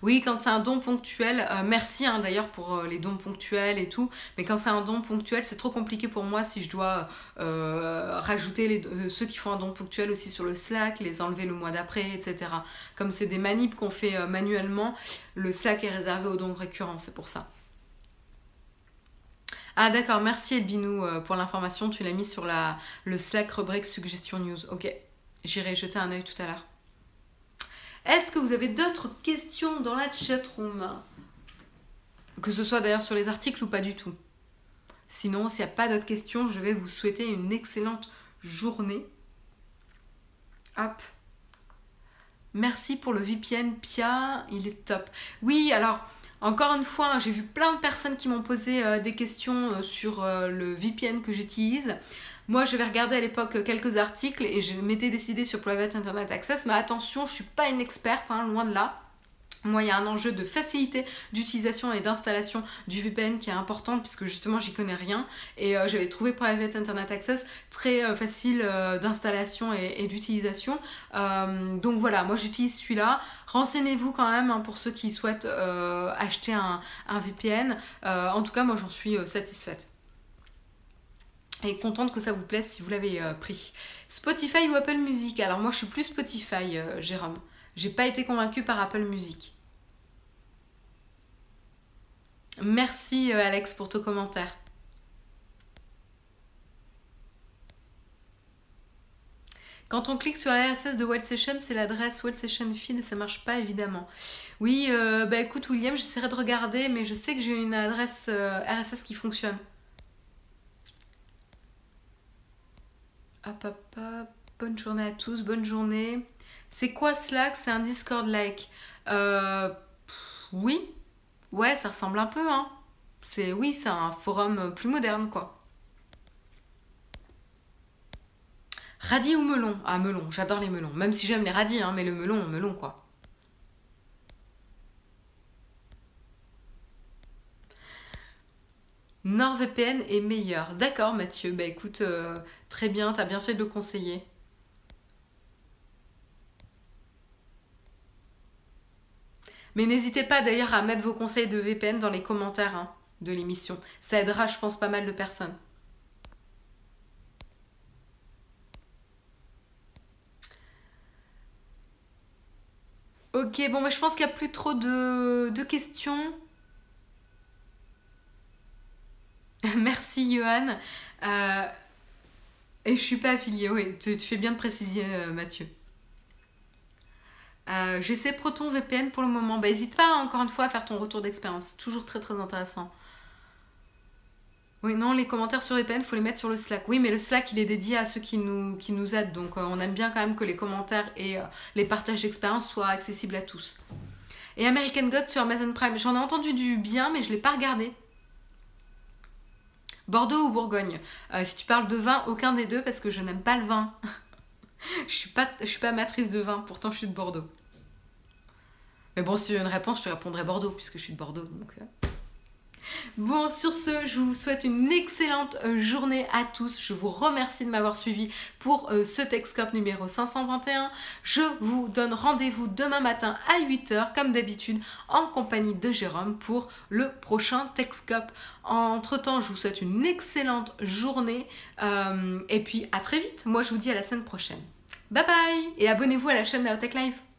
Oui, quand c'est un don ponctuel, euh, merci hein, d'ailleurs pour euh, les dons ponctuels et tout, mais quand c'est un don ponctuel, c'est trop compliqué pour moi si je dois euh, rajouter ceux qui font un don ponctuel aussi sur le Slack, les enlever le mois d'après, etc. Comme c'est des manips qu'on fait manuellement, le Slack est réservé aux dons récurrents, c'est pour ça. Ah d'accord, merci Edbinou pour l'information, tu l'as mis sur le Slack rubrique Suggestion News. Ok, j'irai jeter un œil tout à l'heure. Est-ce que vous avez d'autres questions dans la chatroom Que ce soit d'ailleurs sur les articles ou pas du tout. Sinon, s'il n'y a pas d'autres questions, je vais vous souhaiter une excellente journée. Hop. Merci pour le VPN, Pia, il est top. Oui, alors, encore une fois, j'ai vu plein de personnes qui m'ont posé euh, des questions euh, sur euh, le VPN que j'utilise. Moi, j'avais regardé à l'époque quelques articles et je m'étais décidée sur Private Internet Access, mais attention, je suis pas une experte, hein, loin de là. Moi, il y a un enjeu de facilité d'utilisation et d'installation du VPN qui est important puisque justement, j'y connais rien. Et euh, j'avais trouvé Private Internet Access très euh, facile euh, d'installation et, d'utilisation. donc voilà, moi j'utilise celui-là. Renseignez-vous quand même hein, pour ceux qui souhaitent acheter un VPN. en tout cas, moi j'en suis satisfaite et contente que ça vous plaise si vous l'avez euh, pris. Spotify ou Apple Music? Alors moi je suis plus Spotify, euh, Jérôme. J'ai pas été convaincue par Apple Music. Merci euh, Alex pour ton commentaire. Quand on clique sur la RSS de Wild Session, c'est l'adresse Wild Session Feed et ça marche pas évidemment. Oui, bah écoute William, j'essaierai de regarder, mais je sais que j'ai une adresse RSS qui fonctionne. Hop, hop, hop. Bonne journée à tous, bonne journée. C'est quoi Slack? C'est un Discord-like euh, Oui. Ouais, ça ressemble un peu, hein. C'est, oui, c'est un forum plus moderne, quoi. Radis ou melon? Ah, melon, j'adore les melons. Même si j'aime les radis, hein, mais le melon, melon, quoi. NordVPN est meilleur. D'accord, Mathieu. Bah écoute, euh, très bien, t'as bien fait de le conseiller. Mais n'hésitez pas d'ailleurs à mettre vos conseils de VPN dans les commentaires hein, de l'émission. Ça aidera, je pense, pas mal de personnes. Ok, bon, je pense qu'il n'y a plus trop de questions. (laughs) Merci Johan. Euh, et je suis pas affiliée, oui, tu, fais bien de préciser euh, Mathieu. Euh, J'essaie Proton VPN pour le moment. Bah, n'hésite pas encore une fois à faire ton retour d'expérience. Toujours très très intéressant. Oui, non, les commentaires sur VPN, faut les mettre sur le Slack. Oui, mais le Slack, il est dédié à ceux qui nous, qui nous aident. Donc, on aime bien quand même que les commentaires et les partages d'expérience soient accessibles à tous. Et American God sur Amazon Prime, j'en ai entendu du bien, mais je l'ai pas regardé. Bordeaux ou Bourgogne euh, Si tu parles de vin, aucun des deux parce que je n'aime pas le vin. (laughs) je suis pas, suis pas matrice de vin, pourtant je suis de Bordeaux. Mais bon, si tu une réponse, je te répondrai Bordeaux puisque je suis de Bordeaux. Donc, euh. Bon, sur ce, je vous souhaite une excellente euh, journée à tous. Je vous remercie de m'avoir suivi pour euh, ce Texcop numéro 521. Je vous donne rendez-vous demain matin à 8h, comme d'habitude, en compagnie de Jérôme pour le prochain Texcop. Entre-temps, je vous souhaite une excellente journée euh, et puis à très vite. Moi, je vous dis à la semaine prochaine. Bye bye et abonnez-vous à la chaîne Naotech Live.